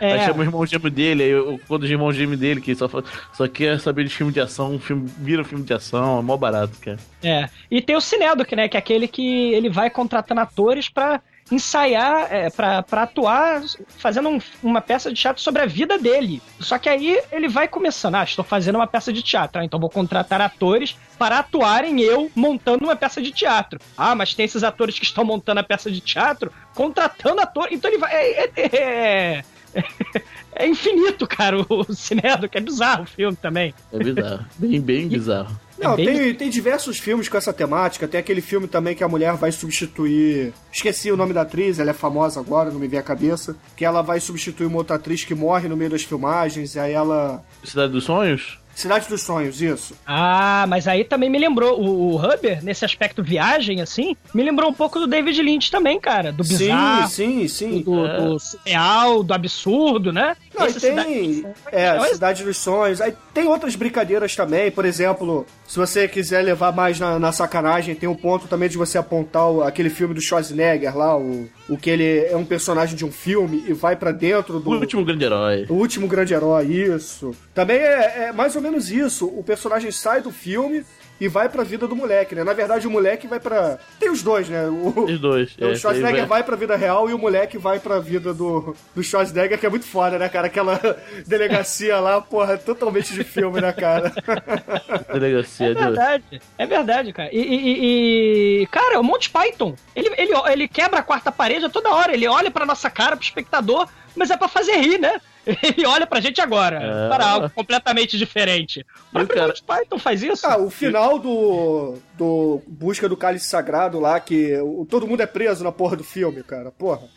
É. Aí chama o irmão gêmeo dele, aí eu- quando o irmão gêmeo dele, que só, só quer saber de filme de ação, um filme, vira um filme de ação, é mó barato, cara. É. E tem o Cinedoc, né? Que é aquele que ele vai contratando atores pra ensaiar, é, pra, pra atuar, fazendo um- uma peça de teatro sobre a vida dele. Só que aí ele vai começando, ah, estou fazendo uma peça de teatro, ah, então vou contratar atores para atuarem eu montando uma peça de teatro. Ah, mas tem esses atores que estão montando a peça de teatro, contratando ator. Então ele vai. É, é- é- infinito, cara, o Cinedoc. É bizarro o filme também. É bizarro. bem, bem bizarro. Não, É bem tem, tem diversos filmes com essa temática. Tem aquele filme também que a mulher vai substituir. Esqueci o nome da atriz, ela é famosa agora, não me vem a cabeça. Que ela vai substituir uma outra atriz que morre no meio das filmagens, e aí ela. Cidade dos Sonhos? Cidade dos Sonhos, isso. Ah, mas aí também me lembrou, o, o Huber, nesse aspecto viagem, assim, me lembrou um pouco do David Lynch também, cara. Do bizarro, Sim, sim, sim. do, É. do surreal, do absurdo, né? Não, e Essa tem. cidade- É, Olha- Cidade dos Sonhos. Aí tem outras brincadeiras também. Por exemplo, se você quiser levar mais na, na sacanagem, tem um ponto também de você apontar o- aquele filme do Schwarzenegger lá, o, o que ele é um personagem de um filme e vai pra dentro do. O último grande herói. O último grande herói, isso. Também é, é mais ou menos isso. O personagem sai do filme e vai pra vida do moleque, né? Na verdade, o moleque vai pra. Tem os dois, né? O, Os dois. o é, Schwarzenegger aí vai pra vida real e o moleque vai pra vida do, do Schwarzenegger, que é muito foda, né, cara? Aquela delegacia lá, porra, totalmente de filme, né, cara? Delegacia É verdade, é verdade, cara. E, e- e- cara, o Monty Python, ele, ele, ele quebra a quarta parede a toda hora. Ele olha pra nossa cara, pro espectador, mas é pra fazer rir, né? Ele olha pra gente agora, É. para algo completamente diferente. Mas o Monty Python faz isso? Ah, o final do, do Busca do Cálice Sagrado lá, que o- todo mundo é preso na porra do filme, cara. Porra.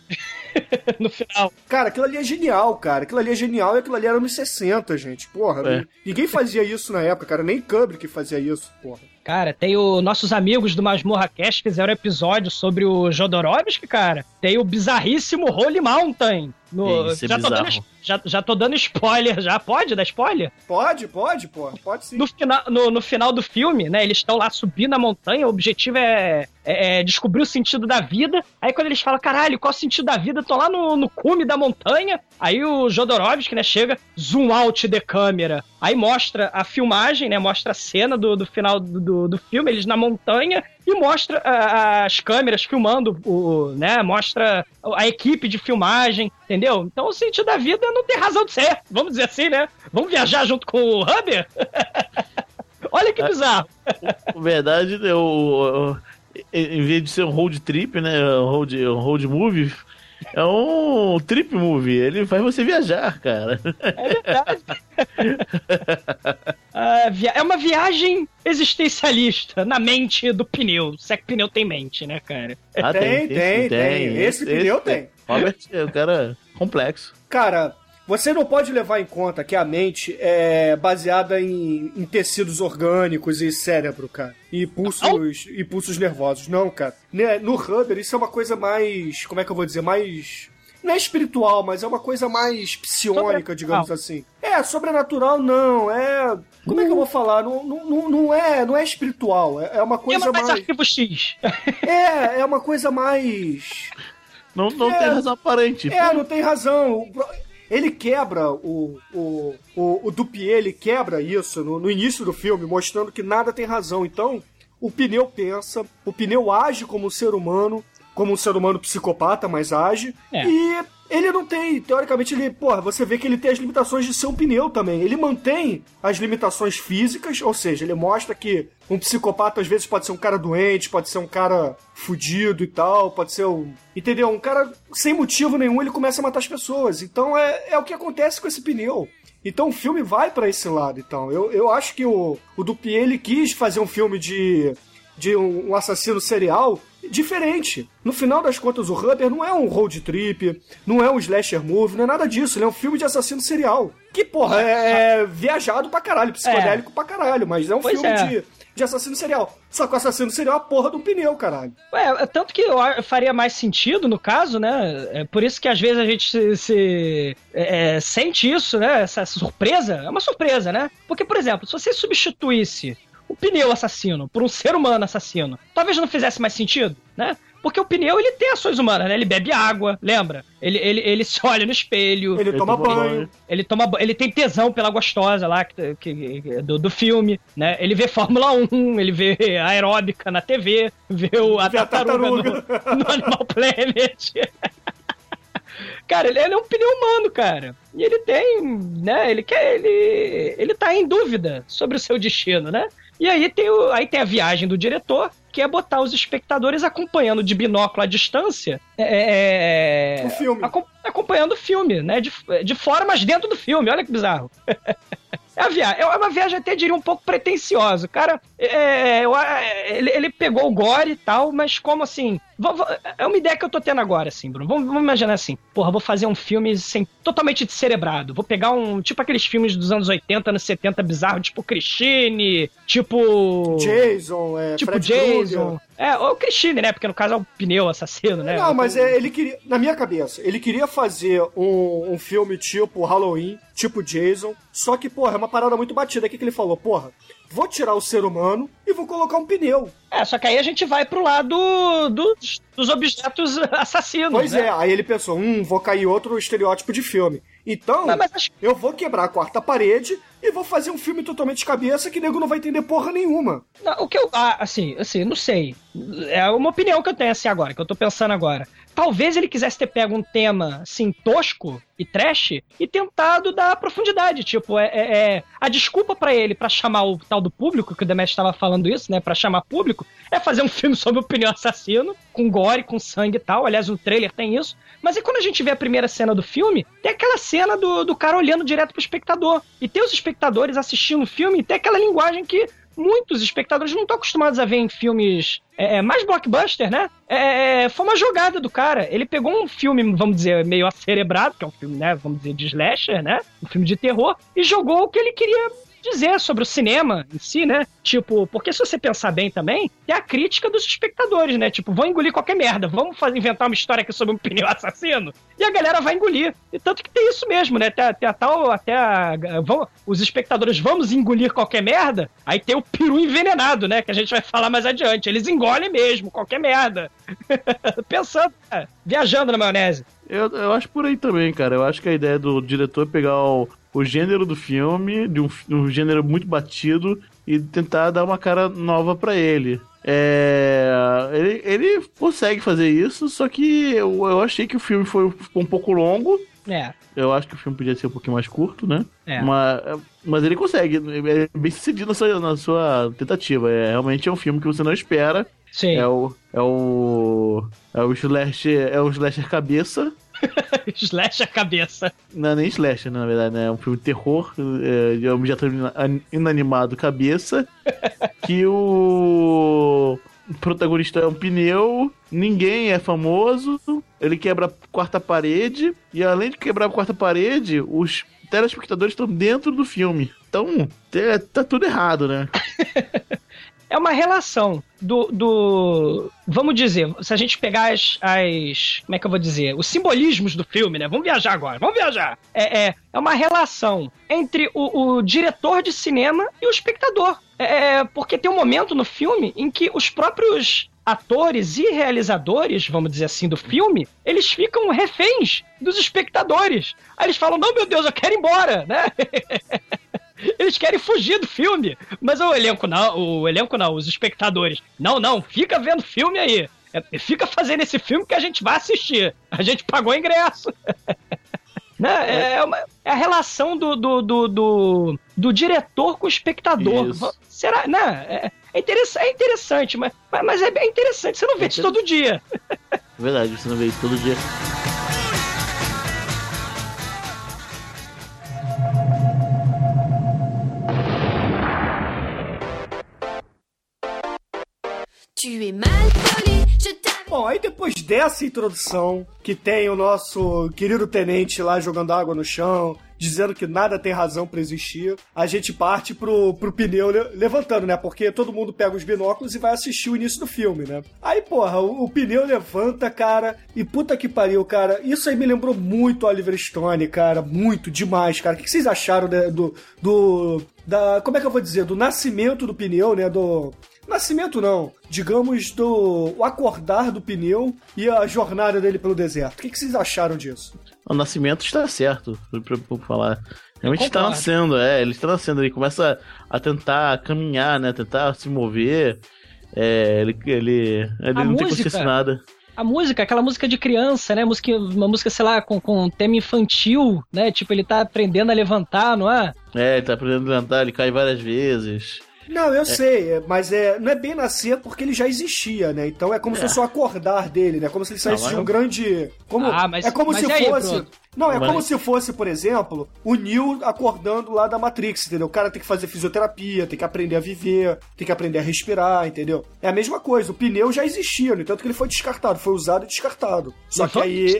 no final. Cara, aquilo ali é genial, cara. Aquilo ali é genial e aquilo ali era nos 60, gente. Porra. É. Ninguém fazia isso na época, cara. Nem Kubrick fazia isso, porra. Cara, tem o nossos amigos do Masmorra Cast fizeram episódio sobre o Jodorowsky, cara. Tem o bizarríssimo Holy Mountain. No, Isso é já, tô dando, já, já tô dando spoiler, já pode dar spoiler? Pode, pode, porra. Pode sim. No, fina, no, no final do filme, né, eles estão lá subindo a montanha, o objetivo é, é- é descobrir o sentido da vida. Aí quando eles falam, caralho, qual é o sentido da vida? Estão lá no, no cume da montanha. Aí o Jodorowsky, né, chega, zoom out de câmera. Aí mostra a filmagem, né, mostra a cena do, do final do, do, do filme, eles na montanha, e mostra ah, as câmeras filmando, o, né, mostra a equipe de filmagem, entendeu? Então o sentido da vida não tem razão de ser, vamos dizer assim, né? Vamos viajar junto com o Hubber? Olha que bizarro. Na verdade, né, o, o- em vez de ser um road trip, né? Um road, um road movie, é um trip movie. Ele faz você viajar, cara. É verdade. Ah, é uma viagem existencialista na mente do pneu. Se é que pneu tem mente, né, cara? Ah, Tem, tem, tem. Esse pneu tem. Robert é um cara complexo. Cara, você não pode levar em conta que a mente é baseada em, em tecidos orgânicos e cérebro, cara. E pulsos, e pulsos nervosos. Não, cara. Né, No Hubber, isso é uma coisa mais. Como é que eu vou dizer? Mais. Não é espiritual, mas é uma coisa mais psiônica, digamos assim. É, sobrenatural não. É. Como é que eu vou falar? Não, não, não, é, não é espiritual. É, é uma coisa Tema mais mais. arquivo X. É, é uma coisa mais. Não, não É. tem razão aparente. É, não tem razão. Ele quebra o. O, o, o Dupier, ele quebra isso no, no início do filme, mostrando que nada tem razão. Então, o pneu pensa, o pneu age como um ser humano, como um ser humano psicopata, mas age. É. E ele não tem, teoricamente, ele, porra, você vê que ele tem as limitações de ser um pneu também. Ele mantém as limitações físicas, ou seja, ele mostra que um psicopata às vezes pode ser um cara doente, pode ser um cara fudido e tal, pode ser um. Entendeu? Um cara sem motivo nenhum, ele começa a matar as pessoas. Então é, é o que acontece com esse pneu. Então o filme vai pra esse lado. Então eu, eu acho que o, o Dupier ele quis fazer um filme de, de um assassino serial diferente. No final das contas, o Rubber não é um road trip, não é um slasher movie, não é nada disso. Ele é um filme de assassino serial. Que, porra, é, é viajado pra caralho, psicodélico pra caralho, mas é um Pois filme é. de, de assassino serial. Só que o assassino serial é a porra do pneu, caralho. Ué, tanto que faria mais sentido no caso, né? É por isso que às vezes a gente se, se- é, é, sente isso, né? Essa surpresa. É uma surpresa, né? Porque, por exemplo, se você substituísse o pneu assassino por um ser humano assassino, talvez não fizesse mais sentido, né? Porque o pneu, ele tem ações humanas, né? Ele bebe água, lembra? Ele, ele, ele se olha no espelho. Ele toma banho. Ele toma ele tem tesão pela gostosa lá que, que- do, do filme, né? Ele vê Fórmula 1, ele vê aeróbica na TV, vê o, a Vê a tartaruga, tartaruga. No, no Animal Planet. Cara, ele, ele é um pneu humano, cara. E ele tem, né? Ele quer, ele, ele tá em dúvida sobre o seu destino, né? E aí tem, o, aí tem a viagem do diretor, que é botar os espectadores acompanhando de binóculo à distância. É, O filme. acom- acompanhando o filme, né? De, de fora, mas dentro do filme. Olha que bizarro. É, via- é uma viagem, até diria, um pouco pretensiosa. O cara, é, é, ele, ele pegou o gore e tal, mas como assim? vou- vou- é uma ideia que eu tô tendo agora, assim, Bruno. Vamos, vamos imaginar assim. Porra, vou fazer um filme sem, totalmente descerebrado. Vou pegar um. Tipo aqueles filmes dos anos 80, anos 70 bizarro, tipo Christine, tipo. Jason, é, Tipo Fred Jason. Krueger. É, ou Christine, né? Porque no caso é o pneu assassino, né? Não, mas é, ele queria. Na minha cabeça, ele queria fazer um, um filme tipo Halloween, tipo Jason. Só que, porra, é uma parada muito batida. O que, que ele falou? Porra, vou tirar o ser humano. e vou colocar um pneu. É, só que aí a gente vai pro lado dos, dos objetos assassinos. Pois né? é, aí ele pensou, hum, vou cair outro estereótipo de filme. Então, eu vou quebrar a quarta parede e vou fazer um filme totalmente de cabeça que nego não vai entender porra nenhuma. Não, o que eu. Ah, assim, assim, não sei. É uma opinião que eu tenho assim agora, que eu tô pensando agora. Talvez ele quisesse ter pego um tema assim, tosco e trash e tentado dar profundidade. Tipo, é, é- é- a desculpa pra ele pra chamar o tal do público, que o Demet estava falando isso, né? Pra chamar público, é fazer um filme sobre o pneu assassino, com gore, com sangue e tal. Aliás, o trailer tem isso. Mas e quando a gente vê a primeira cena do filme, tem aquela cena do, do cara olhando direto pro espectador. E tem os espectadores assistindo o filme e tem aquela linguagem que muitos espectadores não estão acostumados a ver em filmes é, é, mais blockbuster, né? É, é, foi uma jogada do cara. Ele pegou um filme, vamos dizer, meio acerebrado, que é um filme, né, vamos dizer, de slasher, né? Um filme de terror, e jogou o que ele queria dizer sobre o cinema em si, né? Tipo, porque se você pensar bem também, tem a crítica dos espectadores, né? Tipo, vão engolir qualquer merda, vamos fazer, inventar uma história aqui sobre um pneu assassino, e a galera vai engolir. E tanto que tem isso mesmo, né? Até a tal, até a, vão, os espectadores vamos engolir qualquer merda, aí tem o peru envenenado, né? Que a gente vai falar mais adiante. Eles engolem mesmo, qualquer merda. Pensando, é, viajando na maionese. Eu, eu acho por aí também, cara. Eu acho que a ideia do diretor é pegar o, o gênero do filme, de um, um gênero muito batido, e tentar dar uma cara nova pra ele. É, ele, ele consegue fazer isso, só que eu, eu achei que o filme foi, ficou um pouco longo. É. Eu acho que o filme podia ser um pouquinho mais curto, né? É. Mas, mas ele consegue, é bem sucedido na sua, na sua tentativa. É, realmente é um filme que você não espera. Sim. É o. É o. É o slasher. É o slasher cabeça. Slash a cabeça. Não é nem slasher, na verdade, né? É um filme de terror, é, de objeto ina- inanimado cabeça. que o protagonista é um pneu, ninguém é famoso, ele quebra a quarta parede, e além de quebrar a quarta parede, os telespectadores estão dentro do filme. Então, é, tá tudo errado, né? É uma relação do, do. Vamos dizer, se a gente pegar as, as. Como é que eu vou dizer? Os simbolismos do filme, né? Vamos viajar agora, vamos viajar! É, é, é uma relação entre o, o diretor de cinema e o espectador. É, é, porque tem um momento no filme em que os próprios atores e realizadores, vamos dizer assim, do filme, eles ficam reféns dos espectadores. Aí eles falam: não, meu Deus, eu quero ir embora, né? Eles querem fugir do filme, mas o elenco não, o elenco não, os espectadores. Não, não, fica vendo filme aí. É, fica fazendo esse filme que a gente vai assistir. A gente pagou ingresso. né? é, uma- é a relação do, do, do, do, do diretor com o espectador. Isso. Será? Né? É, é, interess- é interessante, mas, mas- é bem interessante. Você não vê isso todo dia. É verdade, você não vê isso todo dia. Bom, aí depois dessa introdução, que tem o nosso querido tenente lá jogando água no chão, dizendo que nada tem razão pra existir, a gente parte pro, pro pneu le- levantando, né? Porque todo mundo pega os binóculos e vai assistir o início do filme, né? Aí, porra, o, o pneu levanta, cara, e puta que pariu, cara. Isso aí me lembrou muito Oliver Stone, cara. Muito, demais, cara. O que vocês acharam né, do. do da, como é que eu vou dizer? Do nascimento do pneu, né? Do. Nascimento não, digamos do o acordar do pneu e a jornada dele pelo deserto. O que, que vocês acharam disso? O nascimento está certo, pra, pra falar. Realmente está nascendo, é, ele está nascendo, ele começa a tentar caminhar, né, tentar se mover, é, ele, ele, ele A não tem música- consciência de nada. A música, aquela música de criança, né? Música, uma música, sei lá, com, com tema infantil, né? Tipo, ele tá aprendendo a levantar, não é? É, ele tá aprendendo a levantar, ele cai várias vezes. Não, eu sei, é, mas é, não é bem nascer porque ele já existia, né? Então é como se É. fosse o acordar dele, né? Como se ele saísse Não, de um grande. Como, Ah, mas- é como mas se aí, fosse. Bruno? Não, é Mas- como se fosse, por exemplo, o Neo acordando lá da Matrix, entendeu? O cara tem que fazer fisioterapia, tem que aprender a viver, tem que aprender a respirar, entendeu? É a mesma coisa, o pneu já existia, no entanto que ele foi descartado, foi usado e descartado. Só que aí.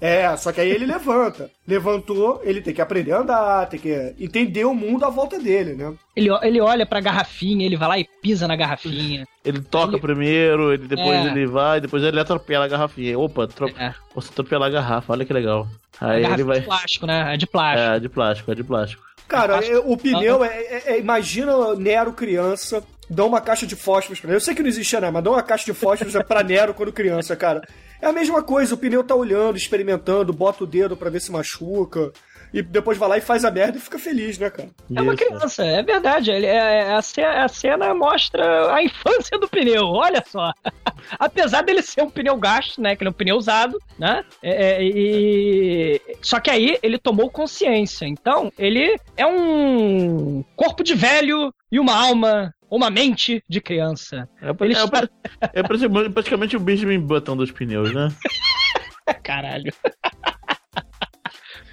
É, só que aí ele levanta. Levantou, ele tem que aprender a andar, tem que entender o mundo à volta dele, né? Ele, ele olha pra garrafinha, ele vai lá e pisa na garrafinha. Ele toca primeiro, ele depois É. ele vai, depois ele atropela a garrafinha. Opa, atro... posso atropelar a garrafa, olha que legal. A Aí ele vai. de plástico, né? É de plástico. É, de plástico, é de plástico. Cara, Acho- é, o pneu é, é- é- Imagina Nero criança dão uma caixa de fósforos pra ele. Eu sei que não existia, né? Mas dão uma caixa de fósforos pra Nero quando criança, cara. É a mesma coisa, o pneu tá olhando, experimentando, bota o dedo pra ver se machuca. E depois vai lá e faz a merda e fica feliz, né, cara? É uma criança, é verdade. Ele, é, é- a, ce- a cena mostra a infância do pneu, olha só. Apesar dele ser um pneu gasto, né? Que ele é um pneu usado, né? É, é, e... Só que aí ele tomou consciência. Então, ele é um corpo de velho e uma alma, uma mente de criança. Ele É, está- é praticamente- praticamente o Benjamin Button dos pneus, né? Caralho.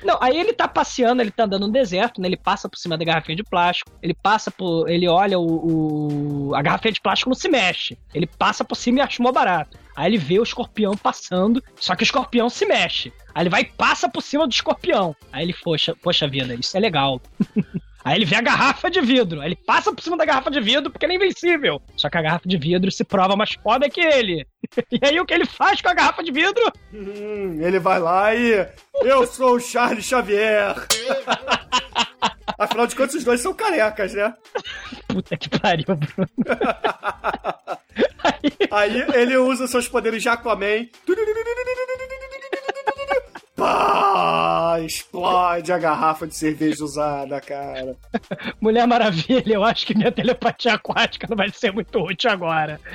Não, aí ele tá passeando, ele tá andando no deserto, né? Ele passa por cima da garrafinha de plástico, ele passa por. Ele olha o. o- a garrafinha de plástico não se mexe. Ele passa por cima e acha mó barato. Aí ele vê o escorpião passando, só que o escorpião se mexe. Aí ele vai e passa por cima do escorpião. Aí ele, poxa, poxa vida, isso é legal. Aí ele vê a garrafa de vidro. Aí ele passa por cima da garrafa de vidro porque ele é invencível. Só que a garrafa de vidro se prova mais foda que ele. E aí o que ele faz com a garrafa de vidro? Hum, ele vai lá e. Eu sou o Charles Xavier! Afinal de contas, os dois são carecas, né? Puta que pariu, Bruno. Aí ele usa seus poderes de Aquaman. Pá! Explode a garrafa de cerveja usada, cara. Mulher Maravilha, eu acho que minha telepatia aquática não vai ser muito útil agora.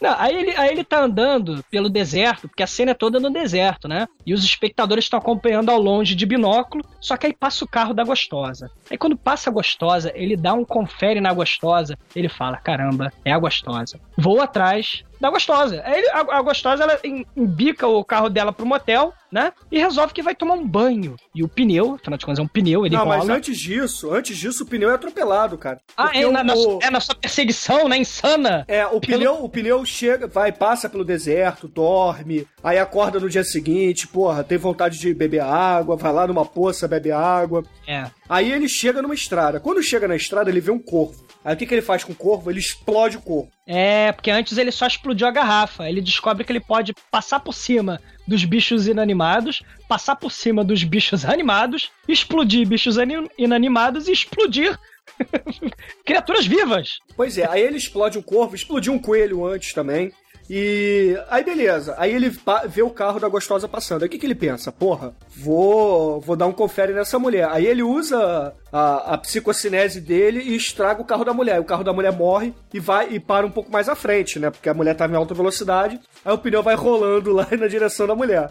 Não, aí ele, aí ele tá andando pelo deserto, porque a cena é toda no deserto, né? E os espectadores estão acompanhando ao longe de binóculo, só que aí passa o carro da gostosa. Aí quando passa a gostosa, ele dá um confere na gostosa, ele fala: caramba, é a gostosa. Vou atrás da gostosa. Aí ele- a, a gostosa ela em- embica o carro dela pro motel, né? E resolve que vai tomar um banho. E o pneu, afinal de contas, é um pneu, ele Não, rola. mas antes disso, antes disso, o pneu é atropelado, cara. Ah, é na, na- o- é na sua perseguição, né? Insana. É, o Pelo- pneu, o pneu chega, vai, passa pelo deserto, dorme, aí acorda no dia seguinte, porra, tem vontade de beber água, vai lá numa poça, bebe água. É. Aí ele chega numa estrada. Quando chega na estrada, ele vê um corvo. Aí o que, que ele faz com o corvo? Ele explode o corvo. É, porque antes ele só explodiu a garrafa. Ele descobre que ele pode passar por cima dos bichos inanimados, passar por cima dos bichos animados, explodir bichos ani- inanimados e explodir criaturas vivas. Pois é, aí ele explode um corvo, explodiu um coelho antes também. E aí beleza, aí ele vê o carro da gostosa passando. Aí o que, que ele pensa? Porra, vou, vou dar um confere nessa mulher. Aí ele usa a, a psicocinese dele e estraga o carro da mulher. O carro da mulher morre e vai e para um pouco mais à frente, né? Porque a mulher tava em alta velocidade. Aí o pneu vai rolando lá na direção da mulher.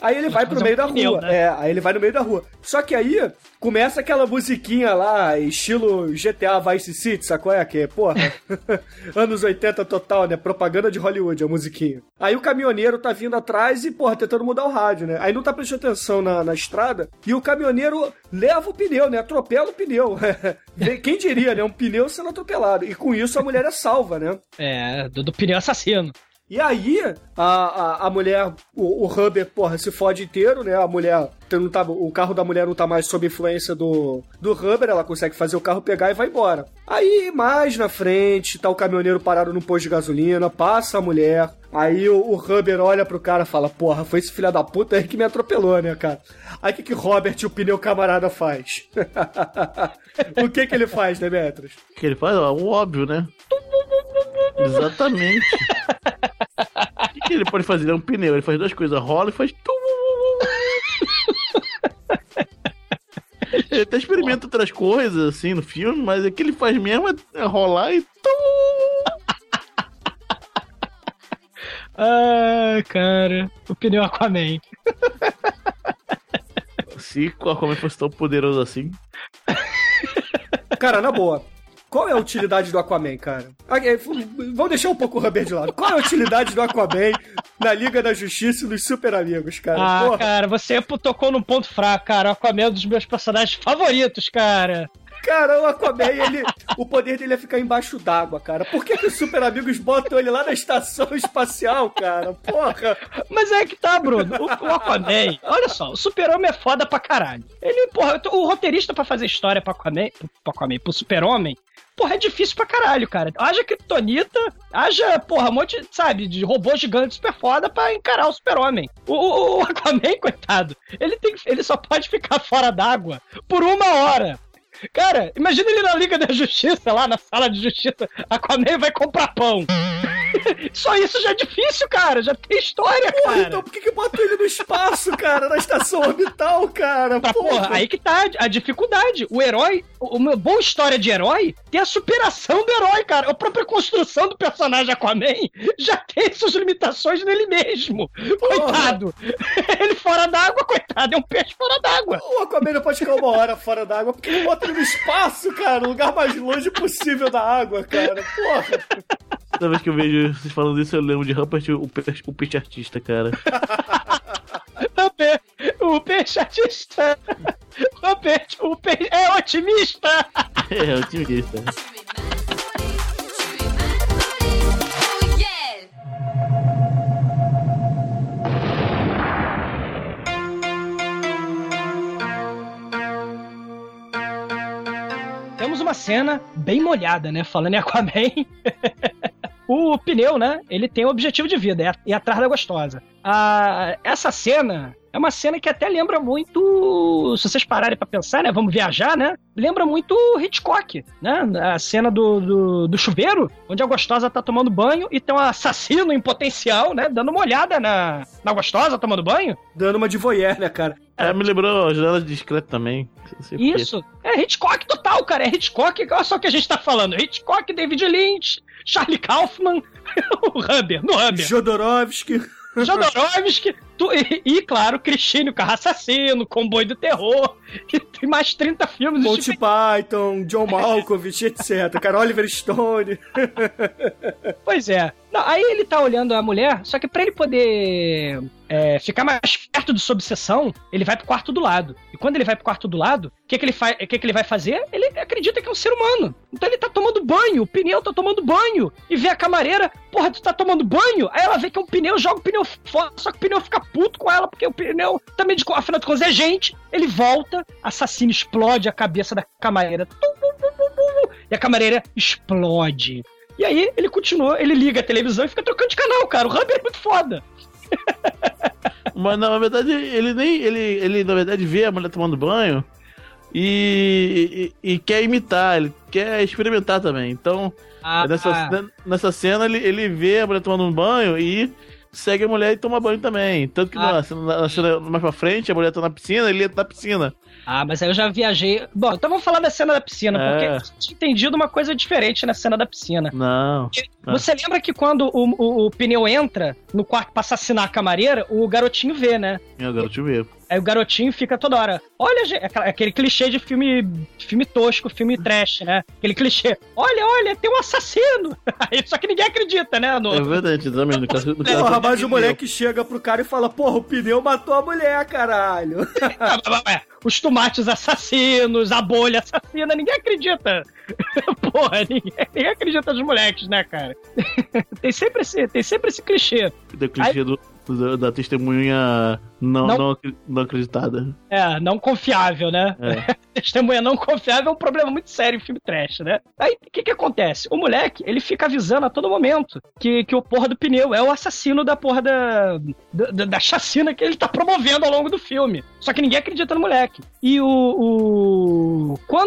Aí ele vai pro é meio da rua. né? É, aí ele vai no meio da rua. Só que aí começa aquela musiquinha lá, estilo GTA Vice City, sacou? É que, porra, anos 80 total, né? Propaganda de Hollywood, a musiquinha. Aí o caminhoneiro tá vindo atrás e, porra, tentando mudar o rádio, né? Aí não tá prestando atenção na, na estrada e o caminhoneiro leva o pneu, né? Atropela o pneu. Quem diria, né? Um pneu sendo atropelado. E com isso a mulher é salva, né? É, do, do pneu assassino. E aí, a, a, a mulher, o, o Huber, porra, se fode inteiro, né? A mulher, não tá, o carro da mulher não tá mais sob influência do, do Huber, ela consegue fazer o carro pegar e vai embora. Aí, mais na frente, tá o caminhoneiro parado num posto de gasolina, passa a mulher, aí o, o olha pro cara e fala, porra, foi esse filho da puta aí que me atropelou, né, cara? Aí o que que Robert, o pneu camarada, faz? o que que ele faz, Demetrius? O que ele faz? Ó, O óbvio, né? Exatamente. O que, que ele pode fazer? É um pneu. Ele faz duas coisas: rola e faz. Ele até experimenta outras coisas assim no filme, mas o que ele faz mesmo é- é rolar e. Ah, cara. O pneu Aquaman. Se o Aquaman fosse tão poderoso assim. Cara, na boa. Qual é a utilidade do Aquaman, cara? Ah, é, Vamos deixar um pouco o Rubber de lado. Qual é a utilidade do Aquaman na Liga da Justiça e nos Super Amigos, cara? Ah, Porra. cara, você tocou num ponto fraco, cara. O Aquaman é um dos meus personagens favoritos, cara. Cara, o Aquaman, ele, o poder dele é ficar embaixo d'água, cara. Por que, que os Super Amigos botam ele lá na estação espacial, cara? Porra. Mas é que tá, Bruno. O, o Aquaman, olha só, o Super-Homem é foda pra caralho. Ele, porra, o roteirista pra fazer história pra Aquaman, pro Aquaman, pro Super-Homem, porra, é difícil pra caralho, cara. Haja Kryptonita, haja, porra, um monte, sabe, de robô gigante super foda pra encarar o Super-Homem. O, o, o Aquaman, coitado, ele, tem, ele só pode ficar fora d'água por uma hora. Cara, imagina ele na Liga da Justiça, lá na sala de justiça. Aquaman vai comprar pão. Só isso já é difícil, cara. Já tem história, Porra, cara. então por que, que bota ele no espaço, cara? Na estação orbital, cara? Pra, porra, aí que tá a dificuldade. O herói, uma boa história de herói tem a superação do herói, cara. A própria construção do personagem Aquaman já tem suas limitações nele mesmo. Coitado. Ele fora d'água, coitado, é um peixe fora d'água. O Aquaman não pode ficar uma hora fora d'água, porque ele bota ele no espaço, cara, o lugar mais longe possível da água, cara. Porra. Toda vez que eu vejo vocês falando isso, eu lembro de Rupert, o peixe, o peixe artista, cara. O pe- O peixe artista. Peixe, o peixe é otimista. É, otimista. Uma cena bem molhada, né? Falando em Aquaman. o pneu, né? Ele tem o objetivo de vida, é ir atrás da gostosa. Ah, essa cena é uma cena que até lembra muito. Se vocês pararem pra pensar, né? Vamos viajar, né? Lembra muito Hitchcock, né? A cena do, do, do chuveiro, onde a gostosa tá tomando banho e tem um assassino em potencial, né? Dando uma olhada na, na gostosa tomando banho. Dando uma de voyeur, né, cara? É, me lembrou a janela discreta também. Isso. É Hitchcock total, cara. É Hitchcock. Olha só o que a gente tá falando. Hitchcock, David Lynch, Charlie Kaufman, o Humber, no Humber. Jodorowsky. Jodorowsky. Tu- e, e, claro, Cristine, o carro assassino, Comboio do Terror. E tem mais 30 filmes. Monty Python, John Malkovich, etc. Cara, Oliver Stone. Pois é. Não, aí ele tá olhando a mulher, só que pra ele poder é, ficar mais perto de sua obsessão, ele vai pro quarto do lado. E quando ele vai pro quarto do lado, o que, que, ele, fa- que, que ele vai fazer? Ele acredita que é um ser humano. Então ele tá tomando banho, o pneu tá tomando banho. E vê a camareira, porra, tu tá tomando banho? Aí ela vê que é um pneu, joga o pneu fora, só que o pneu fica puto com ela, porque o pneu também, de, afinal de contas, é gente. Ele volta, assassino explode a cabeça da camareira. E a camareira explode. E aí ele continua, ele liga a televisão e fica trocando de canal, cara. O Humber é muito foda. Mas na verdade, ele nem. Ele, ele na verdade vê a mulher tomando banho e, e, e quer imitar, ele quer experimentar também. Então, Ah, nessa, ah. nessa cena, ele, ele vê a mulher tomando um banho e segue a mulher e toma banho também. Tanto que Ah. na, na cena mais pra frente, a mulher tá na piscina, ele entra na piscina. Ah, mas aí eu já viajei. Bom, então vamos falar da cena da piscina, É. porque eu tinha entendido uma coisa diferente na cena da piscina. Não. Você lembra que quando o, o, o pneu entra no quarto pra assassinar a camareira, o garotinho vê, né? É, o garoto vê. Aí o garotinho fica toda hora. Olha, gente, aquele clichê de filme, filme tosco, filme trash, né? Aquele clichê. Olha, olha, tem um assassino. Aí, só que ninguém acredita, né? No- É verdade, exatamente. No caso, no caso Porra, mas o moleque chega pro cara e fala: Porra, o pneu matou a mulher, caralho. Ué, Os tomates assassinos, a bolha assassina, ninguém acredita. Porra, ninguém, ninguém acredita nos moleques, né, cara? tem, sempre esse, tem sempre esse clichê. clichê do, do- da testemunha não, Não. não. não acreditada. É, não confiável, né? É. Testemunha não confiável é um problema muito sério em filme trash, né? Aí, o que que acontece? O moleque, ele fica avisando a todo momento que, que o porra do pneu é o assassino da porra da, da, da chacina que ele tá promovendo ao longo do filme. Só que ninguém acredita no moleque. E o, o...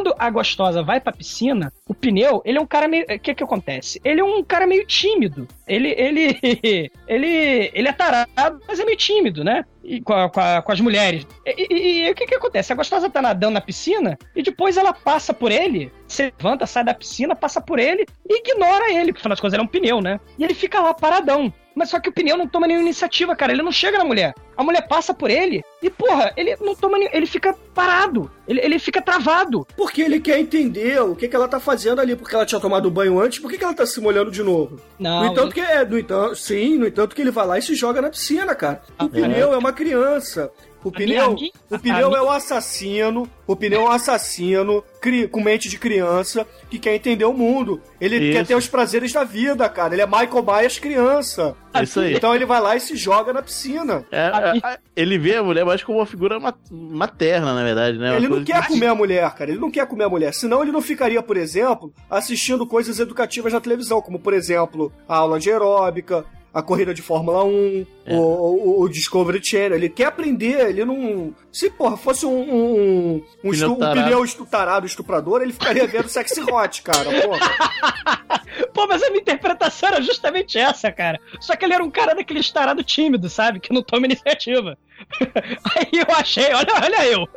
Quando a gostosa vai pra piscina, o pneu, ele é um cara meio... O que que acontece? Ele é um cara meio tímido. Ele, ele, ele, ele é tarado, mas é meio tímido, né? E com, a- com, a- com as mulheres. E, e- e o que que acontece? A gostosa tá nadando na piscina e depois ela passa por ele, se levanta, sai da piscina, passa por ele e ignora ele, porque afinal de contas ele é um pneu, né? E ele fica lá paradão. Mas só que o pneu não toma nenhuma iniciativa, cara. Ele não chega na mulher. A mulher passa por ele e, porra, ele não toma nenhum. Ele fica parado. Ele, ele fica travado. Porque ele quer entender o que, que ela tá fazendo ali, porque ela tinha tomado banho antes, por que, que ela tá se molhando de novo? Não, no entanto ele- que é, no entanto, sim, no entanto que ele vai lá e se joga na piscina, cara. O Ah, pneu é uma criança. O pneu, o pneu é o assassino, o pneu é um assassino cri- com mente de criança que quer entender o mundo. Ele Isso. quer ter os prazeres da vida, cara. Ele é Michael Myers criança. É isso aí. Então ele vai lá e se joga na piscina. É, é, ele vê a mulher mais como uma figura ma- materna, na verdade, né? Uma Ele não quer que- comer a mulher, cara. Ele não quer comer a mulher. Senão ele não ficaria, por exemplo, assistindo coisas educativas na televisão, como, por exemplo, a aula de aeróbica, a corrida de Fórmula 1, É. o, o, o Discovery Channel. Ele quer aprender, ele não. Se, porra, fosse um, um, um, Pneu estu- um pneu estu- tarado, estuprador, ele ficaria vendo Sexy Hot, cara, porra. Pô, mas a minha interpretação era justamente essa, cara. Só que ele era um cara daquele estarado tímido, sabe? Que não toma iniciativa. Aí eu achei, olha, olha eu.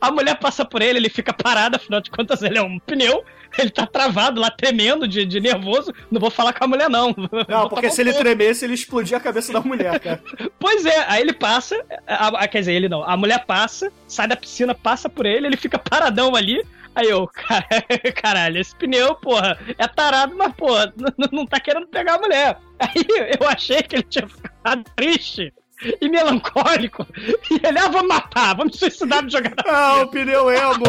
A mulher passa por ele, ele fica parado, afinal de contas ele é um pneu. Ele tá travado lá, tremendo de, de nervoso. Não vou falar com a mulher, não. Não, porque se ele tremesse, ele explodia a cabeça da mulher, Pois é, aí ele passa, a- a- quer dizer, ele não, a mulher passa, sai da piscina, passa por ele, ele fica paradão ali. Aí eu, cara, caralho, esse pneu, porra, é tarado, mas, porra, n- não tá querendo pegar a mulher. Aí eu achei que ele tinha ficado triste e melancólico. E ele, ah, vamos matar, vamos suicidar de jogar na Ah, o pneu emo.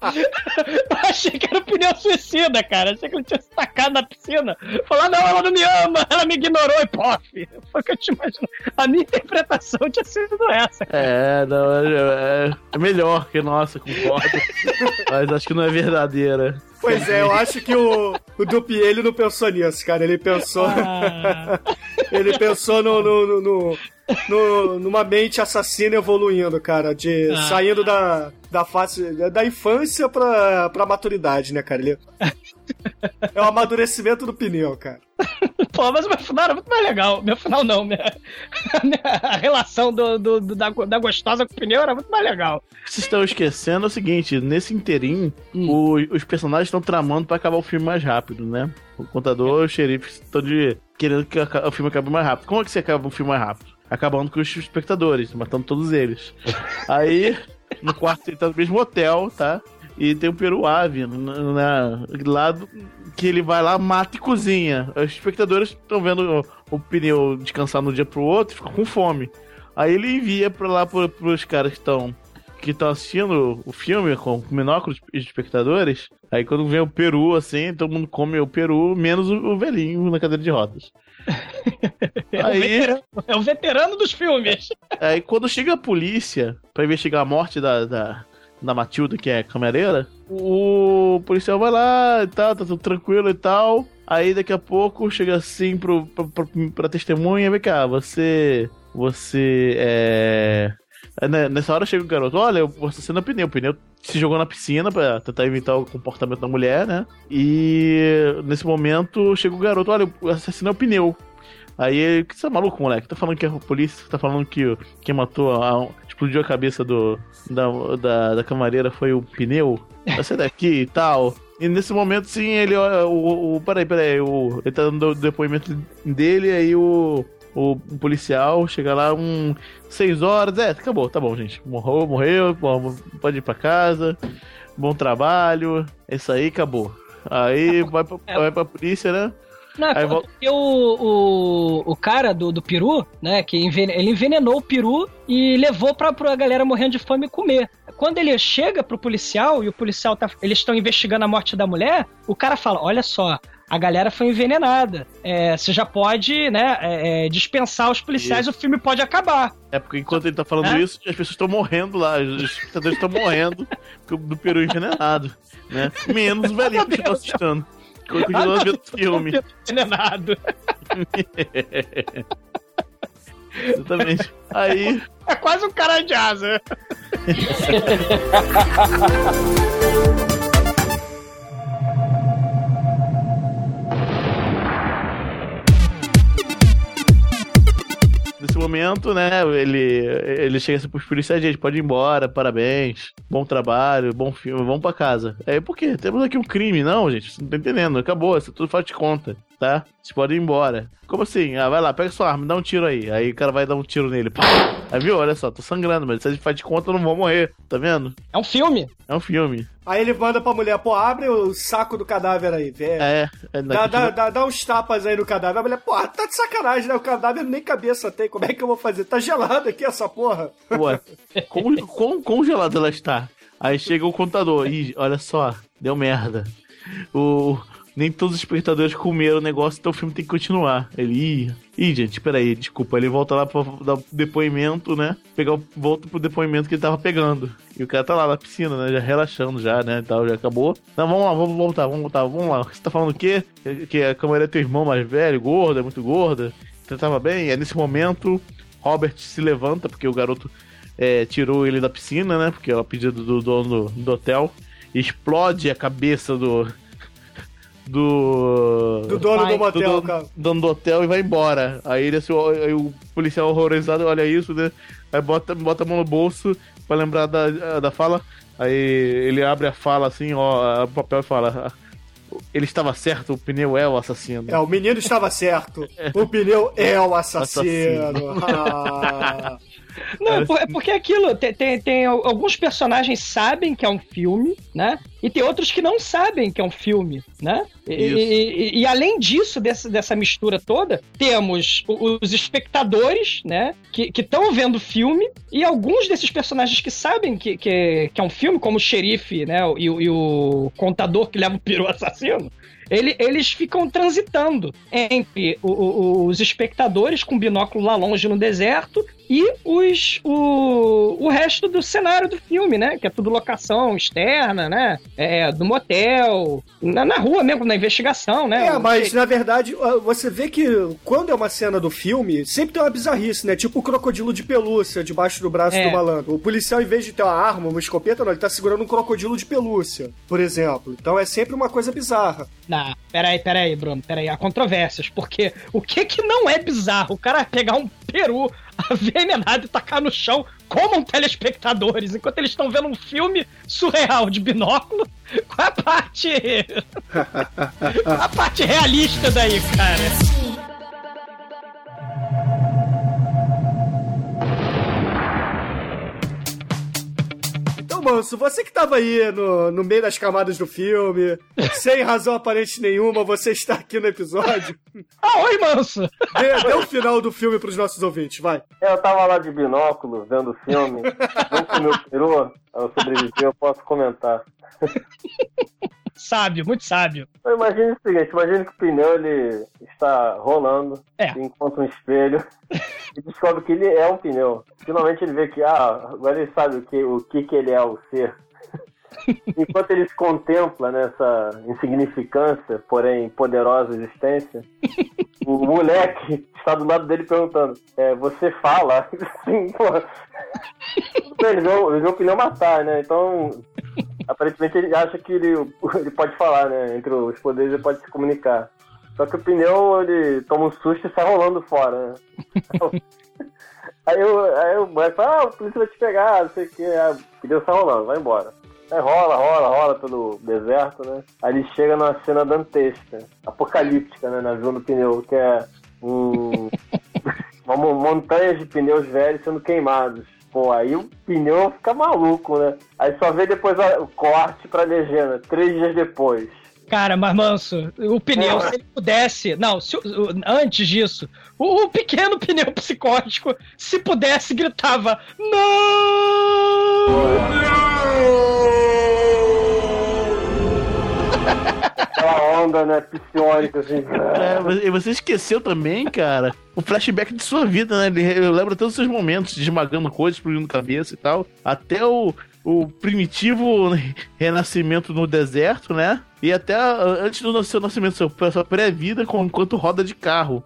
Eu achei que era um pneu suicida, cara. Achei que ele tinha se tacado na piscina. Falar, não, ela não me ama, ela me ignorou e pof. Foi o que eu te imagino. A minha interpretação tinha sido essa. É, não, é, é melhor que nossa, concordo. Mas acho que não é verdadeira. Pois é, eu acho que o, o Dupier, ele não pensou nisso, cara. Ele pensou. Ah. ele pensou no, no, no, no- numa mente assassina evoluindo, cara. De, Ah. Saindo da, da fase. da infância pra, pra maturidade, né, cara? Ele, é o amadurecimento do pneu, cara. Pô, mas o meu final era muito mais legal. Meu final não, minha, a, relação do, do- do- da, da gostosa com o pneu era muito mais legal. O que vocês estão esquecendo é o seguinte: nesse interim, Hum. o- os personagens estão tramando pra acabar o filme mais rápido, né? O contador e o xerife estão de querendo que o filme acabe mais rápido. Como é que você acaba o filme mais rápido? Acabando com os espectadores, matando todos eles. Aí, no quarto, ele tá no mesmo hotel, tá? E tem um peru ave na, lá que ele vai lá, mata e cozinha. Os espectadores estão vendo o, o pneu descansar no dia pro outro e ficam com fome. Aí ele envia pra lá pro, pros caras que estão que estão assistindo o filme com binóculos os espectadores. Aí quando vem o peru, assim, todo mundo come o peru, menos o, o velhinho na cadeira de rodas. É, o Aí- veterano, é o veterano dos filmes. Aí quando chega a polícia pra investigar a morte da, da, da Matilda, que é camareira, o policial vai lá e tal, tá tudo tranquilo e tal. Aí daqui a pouco chega assim pro, pra, pra, pra testemunha, vem cá, você. Você é. Aí, né, Nessa hora chega o garoto, olha, eu assassino o pneu. O pneu se jogou na piscina pra tentar evitar o comportamento da mulher, né? E nesse momento chega o garoto, olha, eu assassinei o pneu. Aí ele, que você é maluco, moleque? Tá falando que é a polícia, tá falando que quem matou, a- explodiu a cabeça do, da, da, da camareira foi o pneu? Sair daqui e tal. E nesse momento, sim, ele o, o, peraí, peraí, o, ele tá dando depoimento dele, aí o, o, o policial chega lá, um, seis horas, é, acabou, tá bom, gente, morreu, morreu, bom, pode ir pra casa, bom trabalho, é isso aí, acabou. Aí vai pra, vai pra polícia, né? Não, Aí vol- porque o, o, o cara do, do peru, né, que enven- ele envenenou o peru e levou pra, pra galera morrendo de fome comer. Quando ele chega pro policial e o policial tá. Eles estão investigando a morte da mulher, o cara fala: olha só. A galera foi envenenada. É, você já pode, né, é, é, dispensar os policiais, o filme pode acabar. É porque enquanto ele tá falando É? isso, as pessoas estão morrendo lá, os espectadores estão morrendo do peru envenenado, né? Menos o velhinho que estão assistindo. que Continua Ah, vendo o filme. Envenenado. Exatamente. Aí, É quase um cara de asa. Nesse momento, né, ele, ele chega assim pros policiais, gente, pode ir embora, parabéns, bom trabalho, bom filme, vamos pra casa. Aí, por quê? Temos aqui um crime, não, gente, você não tá entendendo, acabou, isso tudo faz de conta, tá? Vocês podem ir embora. Como assim? Ah, vai lá, pega sua arma, dá um tiro aí. Aí o cara vai dar um tiro nele. Pá! Aí viu, olha só, tô sangrando, mas se a gente faz de conta, eu não vou morrer, tá vendo? É um filme. É um filme. Aí ele manda pra mulher, pô, abre o saco do cadáver aí, velho. É, é Dá, dá, dá, dá uns tapas aí no cadáver. A mulher, porra, tá de sacanagem, né? O cadáver nem cabeça tem. Como é que eu vou fazer? Tá gelado aqui essa porra. Ué, quão, quão, quão gelada ela está? Aí chega o contador. Ih, olha só, deu merda. O, nem todos os espectadores comeram o negócio, então o filme tem que continuar. Ele, ih, ih gente, peraí, desculpa. Ele volta lá pra dar depoimento, né? Pegar o, volta pro depoimento que ele tava pegando. E o cara tá lá na piscina, né? Já relaxando já, né? Tal, já acabou. Não, vamos lá, vamos voltar, vamos voltar, vamos lá. Você tá falando o quê? Que, que a câmera é teu irmão mais velho, gordo, é muito gorda. Você tava bem? É nesse momento, Robert se levanta, porque o garoto é, tirou ele da piscina, né? Porque é o pedido do dono do, do hotel. Explode a cabeça do. Do. Do dono do motel, dono, cara. dono do hotel e vai embora. Aí, ele, assim, o- aí o policial horrorizado olha isso, né? Aí bota, bota a mão no bolso pra lembrar da, da fala. Aí ele abre a fala assim, ó, o papel e fala. Ele estava certo, o pneu é o assassino. É, o menino estava certo. O pneu é o assassino. Ah. Não, é é porque aquilo, tem, tem, tem al- alguns personagens sabem que é um filme, né? E tem outros que não sabem que é um filme, né? E, e- e- além disso, dessa, dessa mistura toda, temos os espectadores, né? Que estão vendo o filme, e alguns desses personagens que sabem que, que, que é um filme, como o xerife, né? E, o- e o contador que leva o peru assassino. Ele- eles ficam transitando entre o- o- os espectadores com binóculo lá longe no deserto e os, o, o resto do cenário do filme, né? Que é tudo locação externa, né? É, do motel, na, na rua mesmo, na investigação, né? É, mas na verdade, você vê que quando é uma cena do filme, sempre tem uma bizarrice, né? Tipo o crocodilo de pelúcia debaixo do braço É. do malandro. O policial, em vez de ter uma arma, uma escopeta, não, ele tá segurando um crocodilo de pelúcia, por exemplo. Então é sempre uma coisa bizarra. Não, peraí, peraí, Bruno, peraí. Há controvérsias, porque o que que não é bizarro? O cara pegar um peru envenenado e tacar no chão como um telespectadores, enquanto eles estão vendo um filme surreal de binóculo. Qual a parte. A parte realista daí, cara? Manso, você que tava aí no, no meio das camadas do filme, sem razão aparente nenhuma, você está aqui no episódio. Ah, oi, Manso! Dê, dê o final do filme pros nossos ouvintes, vai. Eu tava lá de binóculo, vendo o filme, não comeu peru, eu sobrevivi, eu posso comentar. Sábio, muito sábio. Eu imagino o seguinte, imagine que o pneu ele está rolando, É. encontra um espelho e descobre que ele é um pneu. Finalmente ele vê que, ah, agora ele sabe o que, o que, que ele é o ser. Enquanto ele se contempla nessa insignificância, porém poderosa existência, o moleque está do lado dele perguntando: é, Você fala? Sim, porra. Ele viu, ele viu o pneu matar, né? Então, aparentemente ele acha que ele, ele pode falar, né? Entre os poderes ele pode se comunicar. Só que o pneu, ele toma um susto e sai rolando fora, né? Aí, o- aí o moleque fala, ah, o polícia vai te pegar, não sei o que. Aí o pneu sai rolando, vai embora. Aí rola, rola, rola pelo deserto, né? Aí ele chega numa cena dantesca, apocalíptica, né? Na visão do pneu, que é um, uma mo- montanha de pneus velhos sendo queimados. Pô, aí o pneu fica maluco, né? Aí só vê depois a- o corte pra legenda, três dias depois. Cara, mas manso, o pneu, É. se ele pudesse. Não, se antes disso, o, o pequeno pneu psicótico, se pudesse, gritava: Aquela onda, né, psiônica, assim. É, e você esqueceu também, cara, o flashback de sua vida, né? Ele eu lembro todos os seus momentos, esmagando coisas, explodindo cabeça e tal. Até o, o primitivo renascimento no deserto, né? E até a- antes do seu nascimento, sua pré-vida, enquanto roda de carro.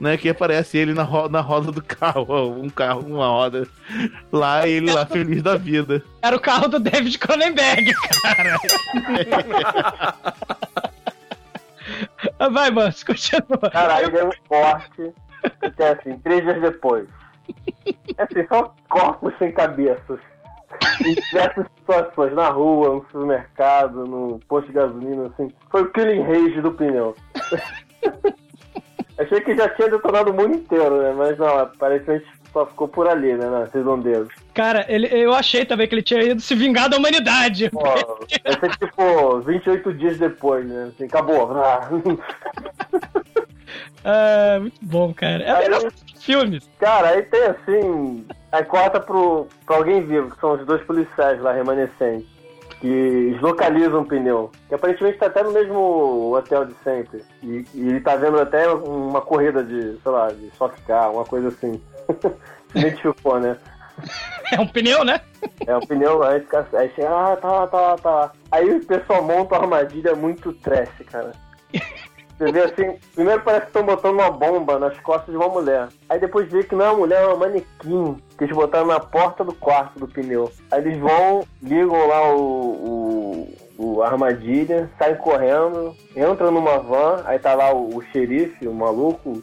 Né, que aparece ele na, ro na roda do carro, um carro, uma roda lá, e ele lá feliz da vida. Era o carro do David Cronenberg, cara. Vai, Manso, continua. Cara, aí deu um corte, é assim, três dias depois. É assim, só corpos sem cabeças. Em diversas situações, na rua, no supermercado, no posto de gasolina, assim. Foi o killing rage do pneu. Achei que já tinha detonado o mundo inteiro, né? Mas não, aparentemente só ficou por ali, né? Nas redondezas. Cara, ele, eu achei também que ele tinha ido se vingar da humanidade. Pô, vai ser tipo 28 dias depois, né? Assim, acabou. Ah. Ah, muito bom, cara. É o melhor filme. Cara, aí tem assim. Aí corta pro, pra alguém vivo, que são os dois policiais lá remanescentes. que deslocaliza um pneu. Que aparentemente tá até no mesmo hotel de sempre. E, e ele tá vendo até uma corrida de, sei lá, de Stock Car, uma coisa assim. Se identificou, né? É um pneu, né? É o pneu, aí fica. Aí chega, ah, tá lá, tá lá, tá lá. Aí o pessoal monta uma armadilha muito trash, cara. Você vê assim, primeiro parece que estão botando uma bomba nas costas de uma mulher. Aí depois vê que não é uma mulher, é uma manequim que eles botaram na porta do quarto do pneu. Aí eles vão, ligam lá o, o, o armadilha, saem correndo, entram numa van, aí tá lá o, o xerife, o maluco.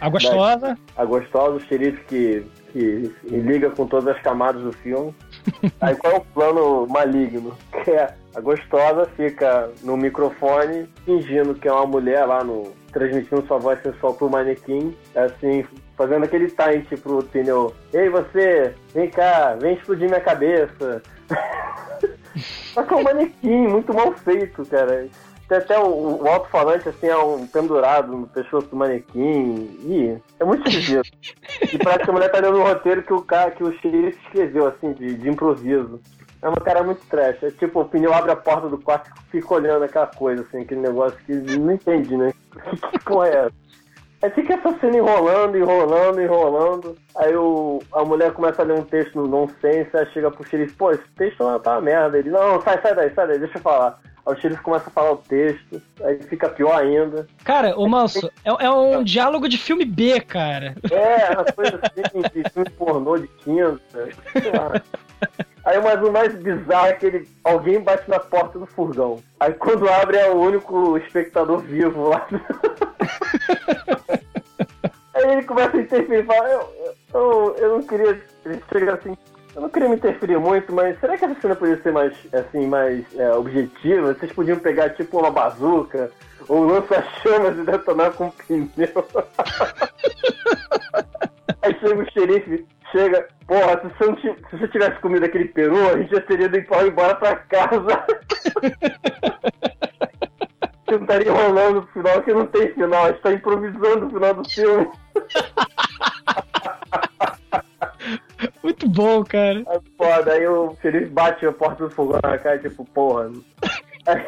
A gostosa. A gostosa, o xerife que, que liga com todas as camadas do filme. Aí qual é o plano maligno? Que é a gostosa fica no microfone fingindo que é uma mulher lá no. transmitindo sua voz sensual pro manequim, assim, fazendo aquele taunt pro pneu. Ei você, vem cá, vem explodir minha cabeça. Só que é um manequim, muito mal feito, cara. Tem até o, alto-falante, assim, é um pendurado no pescoço do manequim. Ih, é muito esquisito. e parece que a mulher tá lendo um roteiro que o cara, que o xerife escreveu, assim, de, de improviso. É uma cara muito trash. É tipo, o pneu abre a porta do quarto e fica olhando aquela coisa, assim, aquele negócio que não entende, né? que porra é essa? Aí fica essa cena enrolando, enrolando, enrolando. Aí o, a mulher começa a ler um texto no nonsense, aí chega pro xerife, pô, esse texto não tá uma merda. Ele, não, sai, sai daí, sai daí, deixa eu falar. Aí o xerife começa a falar o texto, aí fica pior ainda. Cara, ô Manso, é, é um diálogo de filme B, cara. É, uma coisa assim, de filme pornô de quinta. sei lá. Aí mas o mais bizarro é que ele, alguém bate na porta do furgão. Aí quando abre é o único espectador vivo lá. Aí ele começa a interferir e fala, eu, eu, eu não queria. Ele chega assim, eu não queria me interferir muito, mas será que essa cena podia ser mais, assim, mais é, objetiva? Vocês podiam pegar tipo uma bazuca ou um lança-chamas e detonar com um pneu. Aí chega o xerife, chega, porra, se você, se você tivesse comido aquele peru, a gente já teria ido embora pra casa. Você não estaria enrolando o final, que não tem final, a gente tá improvisando o final do filme. bom, cara. Aí, foda, aí o xerife bate a porta do fogão na cara, tipo, porra. Aí,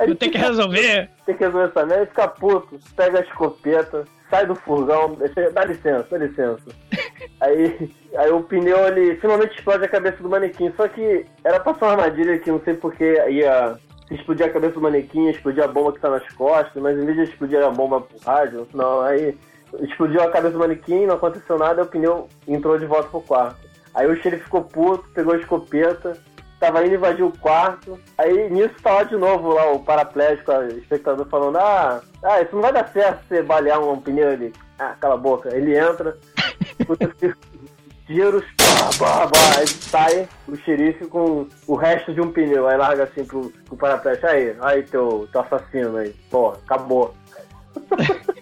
aí Tem que resolver. Tem que resolver essa merda, fica puto, pega a escopeta, sai do furgão, dá licença, dá licença. Aí, aí o pneu, ele finalmente explode a cabeça do manequim, só que era pra ser uma armadilha que não sei porque ia explodir a cabeça do manequim, explodir a bomba que tá nas costas, mas em vez de explodir a bomba pro rádio, não, aí explodiu a cabeça do manequim, não aconteceu nada, o pneu entrou de volta pro quarto. Aí o xerife ficou puto, pegou a escopeta, tava indo invadir o quarto. Aí nisso tá lá de novo lá o paraplégico, o espectador falando: Ah, ah, isso não vai dar certo você balear um pneu ali. Ah, cala a boca. Ele entra, escuta tiros, bah, bah, sai o xerife com o resto de um pneu. Aí larga assim pro, pro paraplégico: Aí, aí teu, teu assassino aí. Pô, acabou.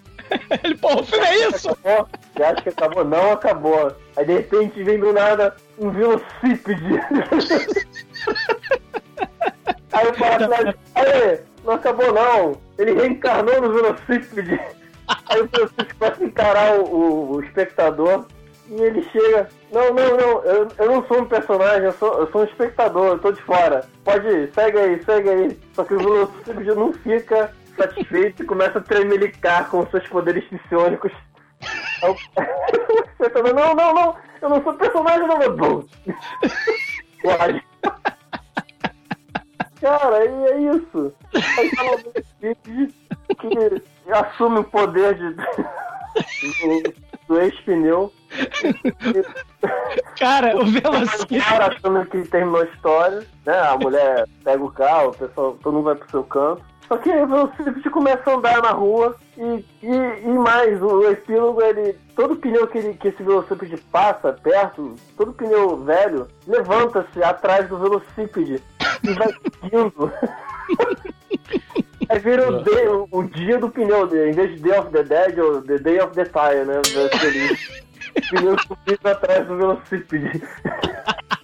Ele, pô, o filme é isso? Acabou? Você acha que acabou? Não acabou. Aí de repente vem do nada um velocípede. Aí o paraplégico, aí, não acabou não. Ele reencarnou no velocípede. Aí o velocípede começa a encarar o, o- o espectador. E ele chega, não, não, não, eu, eu não sou um personagem, eu sou, eu sou um espectador, eu tô de fora. Pode ir, segue aí, segue aí. Só que o velocípede não fica satisfeito e começa a tremelicar com seus poderes psionicos. O espectador, não, não, não, eu não sou personagem, não, meu. Pode. Cara, e é isso. Aí tá o velocípede que assume o poder de, do, do ex-pneu. Cara, o Velocípede. cara achando que terminou a história, né? A mulher pega o carro, o pessoal, todo mundo vai pro seu canto. Só que o Velocípede começa a andar na rua e, e, e mais, o epílogo, ele. Todo pneu que, ele, que esse Velocípede passa perto, todo pneu velho, levanta-se atrás do Velocípede e vai seguindo. Aí vira o, day- o- o dia do pneu em vez de Day of the Dead, ou The Day of the Tire, né? Pneu subindo atrás do Velocípede.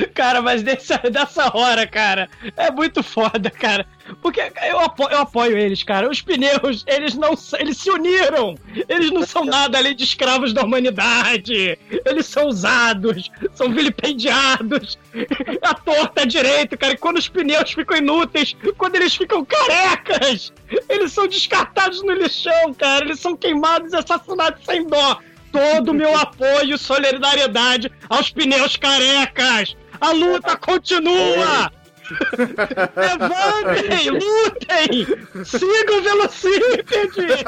Cara, mas dessa, dessa hora, cara, é muito foda, cara. Porque eu apoio, eu apoio eles, cara. Os pneus, eles não eles se uniram. Eles não são nada além de escravos da humanidade. Eles são usados, são vilipendiados. A torta direito, cara. Quando os pneus ficam inúteis, quando eles ficam carecas, eles são descartados no lixão, cara. Eles são queimados e assassinados sem dó. Todo o meu apoio e solidariedade aos pneus carecas. A luta continua! Levantem, lutem! Sigam o Velocípede!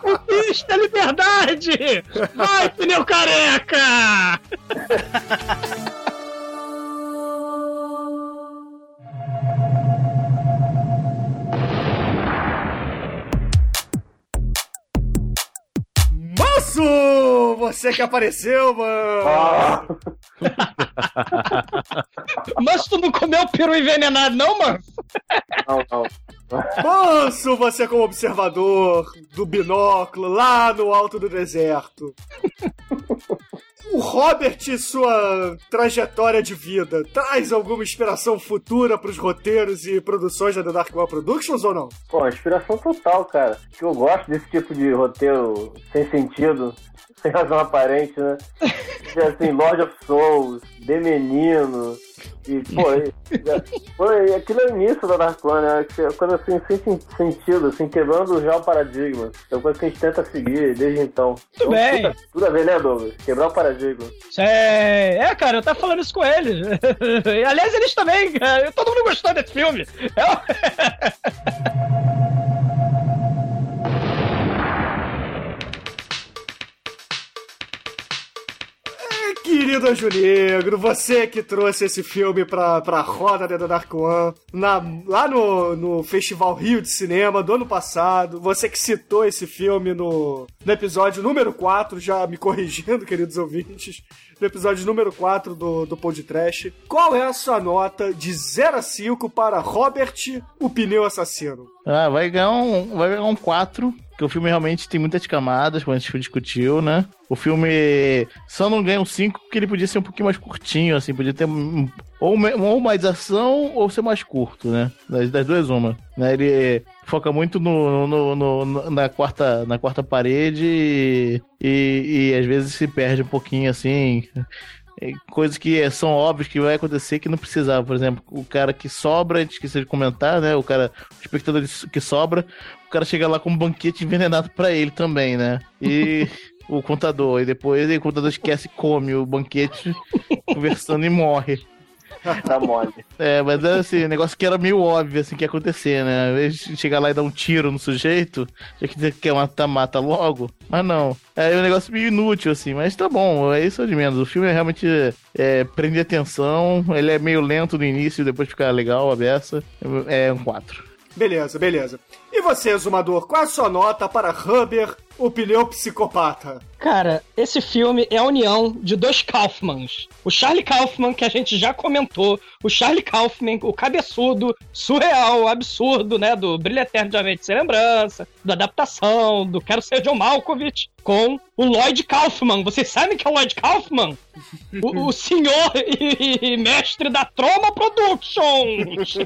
Conquista a liberdade! Vai, pneu careca! Você que apareceu, mano! Mas tu não comeu peru envenenado, não, mano? Não, não. Moço, você como observador do binóculo lá no alto do deserto. O Robert e sua trajetória de vida traz alguma inspiração futura pros roteiros e produções da The Dark One Productions ou não? Pô, inspiração total, cara. Que eu gosto desse tipo de roteiro sem sentido, sem razão aparente, né? Assim, Lord of Souls, The Menino. E, pô, e- foi aquilo é o início da Dark One, né? É Coisa assim, sem sen- sentido, assim, quebrando já o paradigma. É uma coisa que a gente tenta seguir desde então. Tudo bem. Tudo, tudo a ver, né, Douglas? Quebrar o paradigma. É, é, cara, eu tava falando isso com eles. Aliás, eles também. Todo mundo gostou desse filme. É- Querido Anjo Negro, você que trouxe esse filme pra, pra roda da Dark One, na, lá no, no Festival Rio de Cinema do ano passado, você que citou esse filme no, no episódio número 4, já me corrigindo, queridos ouvintes, no episódio número 4 do, do Pod Trash, qual é a sua nota de 0 a 5 para Robert, o pneu assassino? Ah, vai ganhar um, vai ganhar um 4, que o filme realmente tem muitas camadas, como a gente discutiu, né? O filme só não ganha um 5 porque ele podia ser um pouquinho mais curtinho, assim, podia ter ou, ou mais ação ou ser mais curto, né? Das, das duas, uma. Né? Ele foca muito no- no- no- na, quarta, na quarta parede e, e, e às vezes se perde um pouquinho, assim. É, Coisas que são óbvias que vai acontecer que não precisava. Por exemplo, o cara que sobra, a gente esqueceu de comentar, né? O cara, o espectador que sobra, o cara chega lá com um banquete envenenado pra ele também, né? E o contador, e depois o contador esquece come o banquete conversando e morre. Tá mole. É, mas é assim, negócio que era meio óbvio assim que ia acontecer, né? Às vezes chegar lá e dar um tiro no sujeito, já que você quer matar, mata logo. Mas não. É um negócio meio inútil, assim, mas tá bom, é isso de menos. O filme é realmente é, prende atenção, ele é meio lento no início, depois fica legal a beça. É um 4. Beleza, beleza. E você, Zumador, qual é a sua nota para Rubber, o pneu psicopata? Cara, esse filme é a união de dois Kaufmans. O Charlie Kaufman, que a gente já comentou, o Charlie Kaufman, o cabeçudo, surreal, absurdo, né? Do Brilho Eterno de Uma Mente Sem Lembrança, da adaptação, do Quero Ser John Malkovich, com o Lloyd Kaufman. Vocês sabem que é o Lloyd Kaufman? O, o senhor e, e mestre da Troma Productions!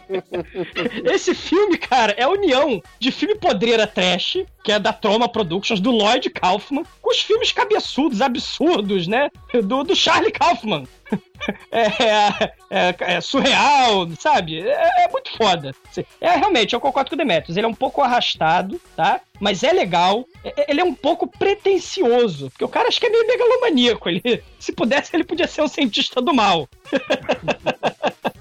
Esse filme, cara, é a união de filme podreira trash, que é da Troma Productions, do Lloyd Kaufman, com os filmes cabeçudos, absurdos, né? Do, do Charlie Kaufman. É, é- é- é surreal, sabe? É, é muito foda. É realmente, eu concordo com o Demetrius. Ele é um pouco arrastado, tá? Mas é legal. É- Ele é um pouco pretencioso. Porque o cara acho que é meio megalomaníaco. Ele, se pudesse, ele podia ser um cientista do mal.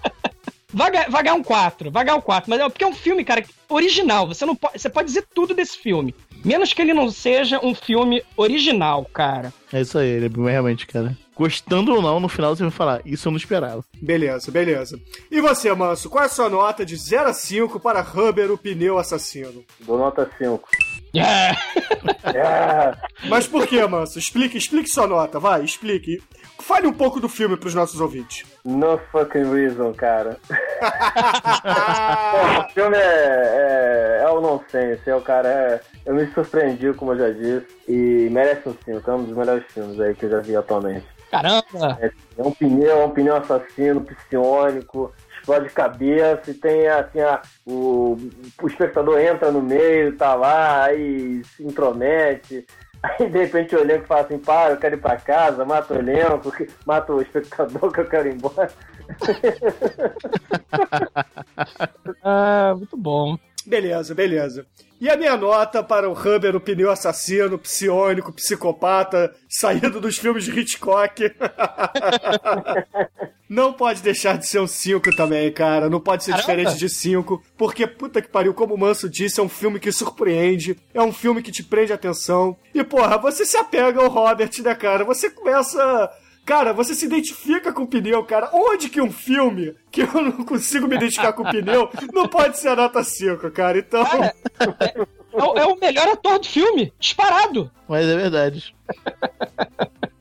Vai vai ganhar um 4, vai ganhar um 4, mas é porque é um filme, cara, original. Você não pode, você pode dizer tudo desse filme, menos que ele não seja um filme original, cara. É isso aí, ele é realmente, cara. Gostando ou não, no final você vai falar, isso eu não esperava. Beleza, beleza. E você, Manso, qual é a sua nota de 0 a 5 para Rubber, o pneu assassino? Dou nota 5. É. Mas por que, Manso? Explique, explique sua nota, vai, explique. Fale um pouco do filme para os nossos ouvintes. No fucking reason, cara. Pô, o filme é, é, é o nonsense, é o cara. É, eu me surpreendi, como eu já disse, e merece um 5. É um dos melhores filmes aí que eu já vi atualmente. Caramba! É, é um pneu, é um pneu assassino, psionico, explode cabeça e tem assim, a, o, o espectador entra no meio, tá lá, aí se intromete. Aí de repente o elenco fala assim, para, eu quero ir pra casa, mata o elenco, mata o espectador que eu quero ir embora. Ah, muito bom. Beleza, beleza. E a minha nota para o Humber, o pneu assassino, psiônico, psicopata, saído dos filmes de Hitchcock. Não pode deixar de ser um 5 também, cara. Não pode ser Caramba. diferente de 5. Porque, puta que pariu, como o Manso disse, é um filme que surpreende. É um filme que te prende a atenção. E, porra, você se apega ao Robert, né, cara? Você começa. Cara, você se identifica com o pneu, cara. Onde que um filme que eu não consigo me identificar com o pneu não pode ser a nota 5, cara? Então. É, o- é o melhor ator do filme, disparado. Mas é verdade.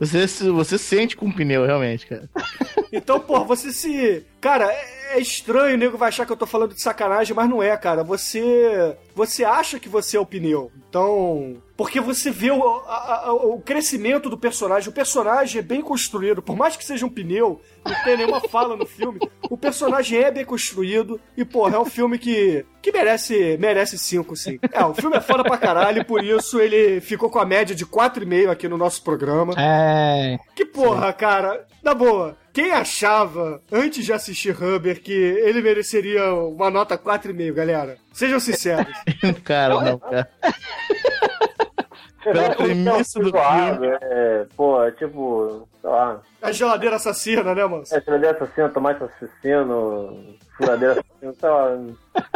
Você, você sente com o pneu, realmente, cara. Então, pô, você se. Cara, é, é estranho, o nego vai achar que eu tô falando de sacanagem, mas não é, cara. Você. Você acha que você é o pneu. Então. Porque você vê o, a- a- o crescimento do personagem. O personagem é bem construído. Por mais que seja um pneu, não tem nenhuma fala no filme. O personagem é bem construído. E, porra, é um filme que. que merece merece cinco, sim. É, o filme é foda pra caralho, e por isso ele ficou com a média de 4,5 aqui no nosso programa. É. Que porra, cara. Na boa, quem achava, antes de assistir Humber, que ele mereceria uma nota 4,5, galera? Sejam sinceros. cara, não, cara. Pela premissa do Zoado, filme. É, pô, é tipo, sei lá. A geladeira assassina, né, mano? É, geladeira assassino, tomate assassino, furadeira assassino, sei lá.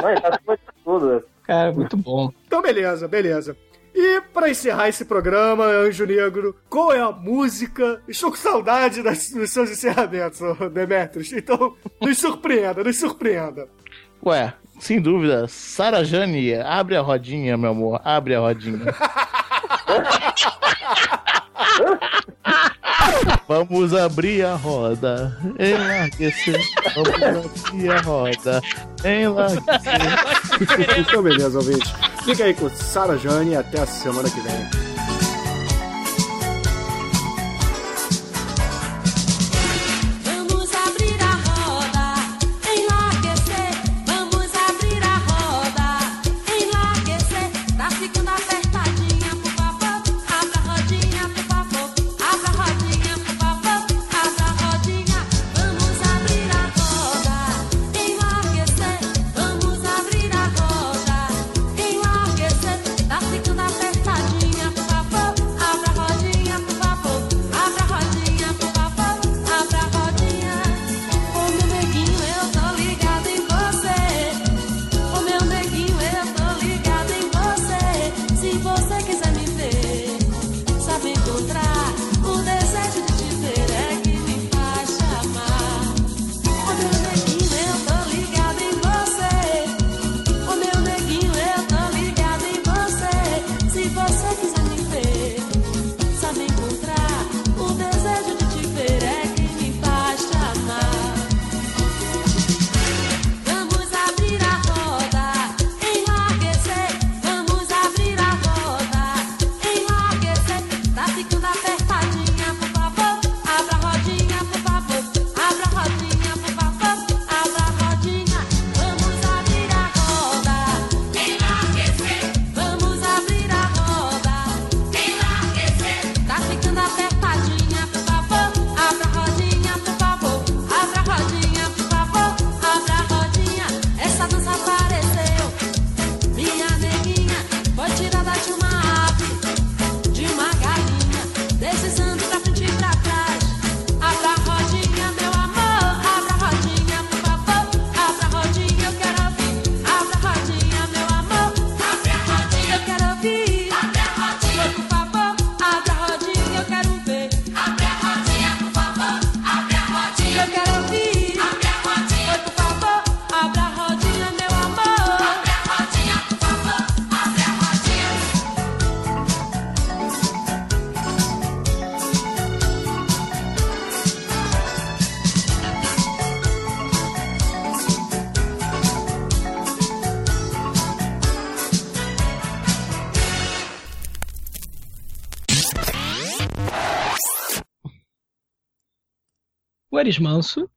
Mas tá de tudo. Cara, muito bom. Então, beleza, beleza. E pra encerrar esse programa, Anjo Negro, qual é a música? Estou com saudade das, dos seus encerramentos, Demetrius. Então, nos surpreenda, nos surpreenda. Ué, sem dúvida, Sara Jane, abre a rodinha, meu amor, abre a rodinha. Vamos abrir a roda, enlarguecer. Vamos abrir a roda, enlarguecer. então, beleza, ouvinte. Fica aí com Sara Jane e até a semana que vem. Eris Manso.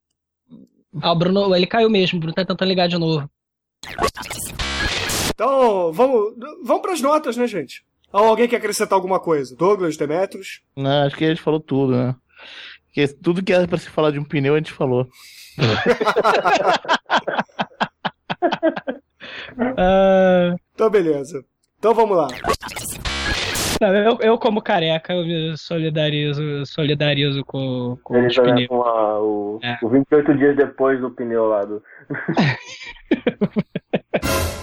Ah, o Bruno, ele caiu mesmo, o Bruno tá tentando ligar de novo. Então, vamos, vamos pras notas, né, gente? Ou alguém quer acrescentar alguma coisa? Douglas, Demetrios? Não, acho que a gente falou tudo, né? Porque tudo que era pra se falar de um pneu, a gente falou. Ah, Então, beleza. Então, vamos lá. Não, eu, eu, como careca, eu me solidarizo, solidarizo com, com Ele os pneus. com a, o, É. o 28 dias depois do pneu lá do.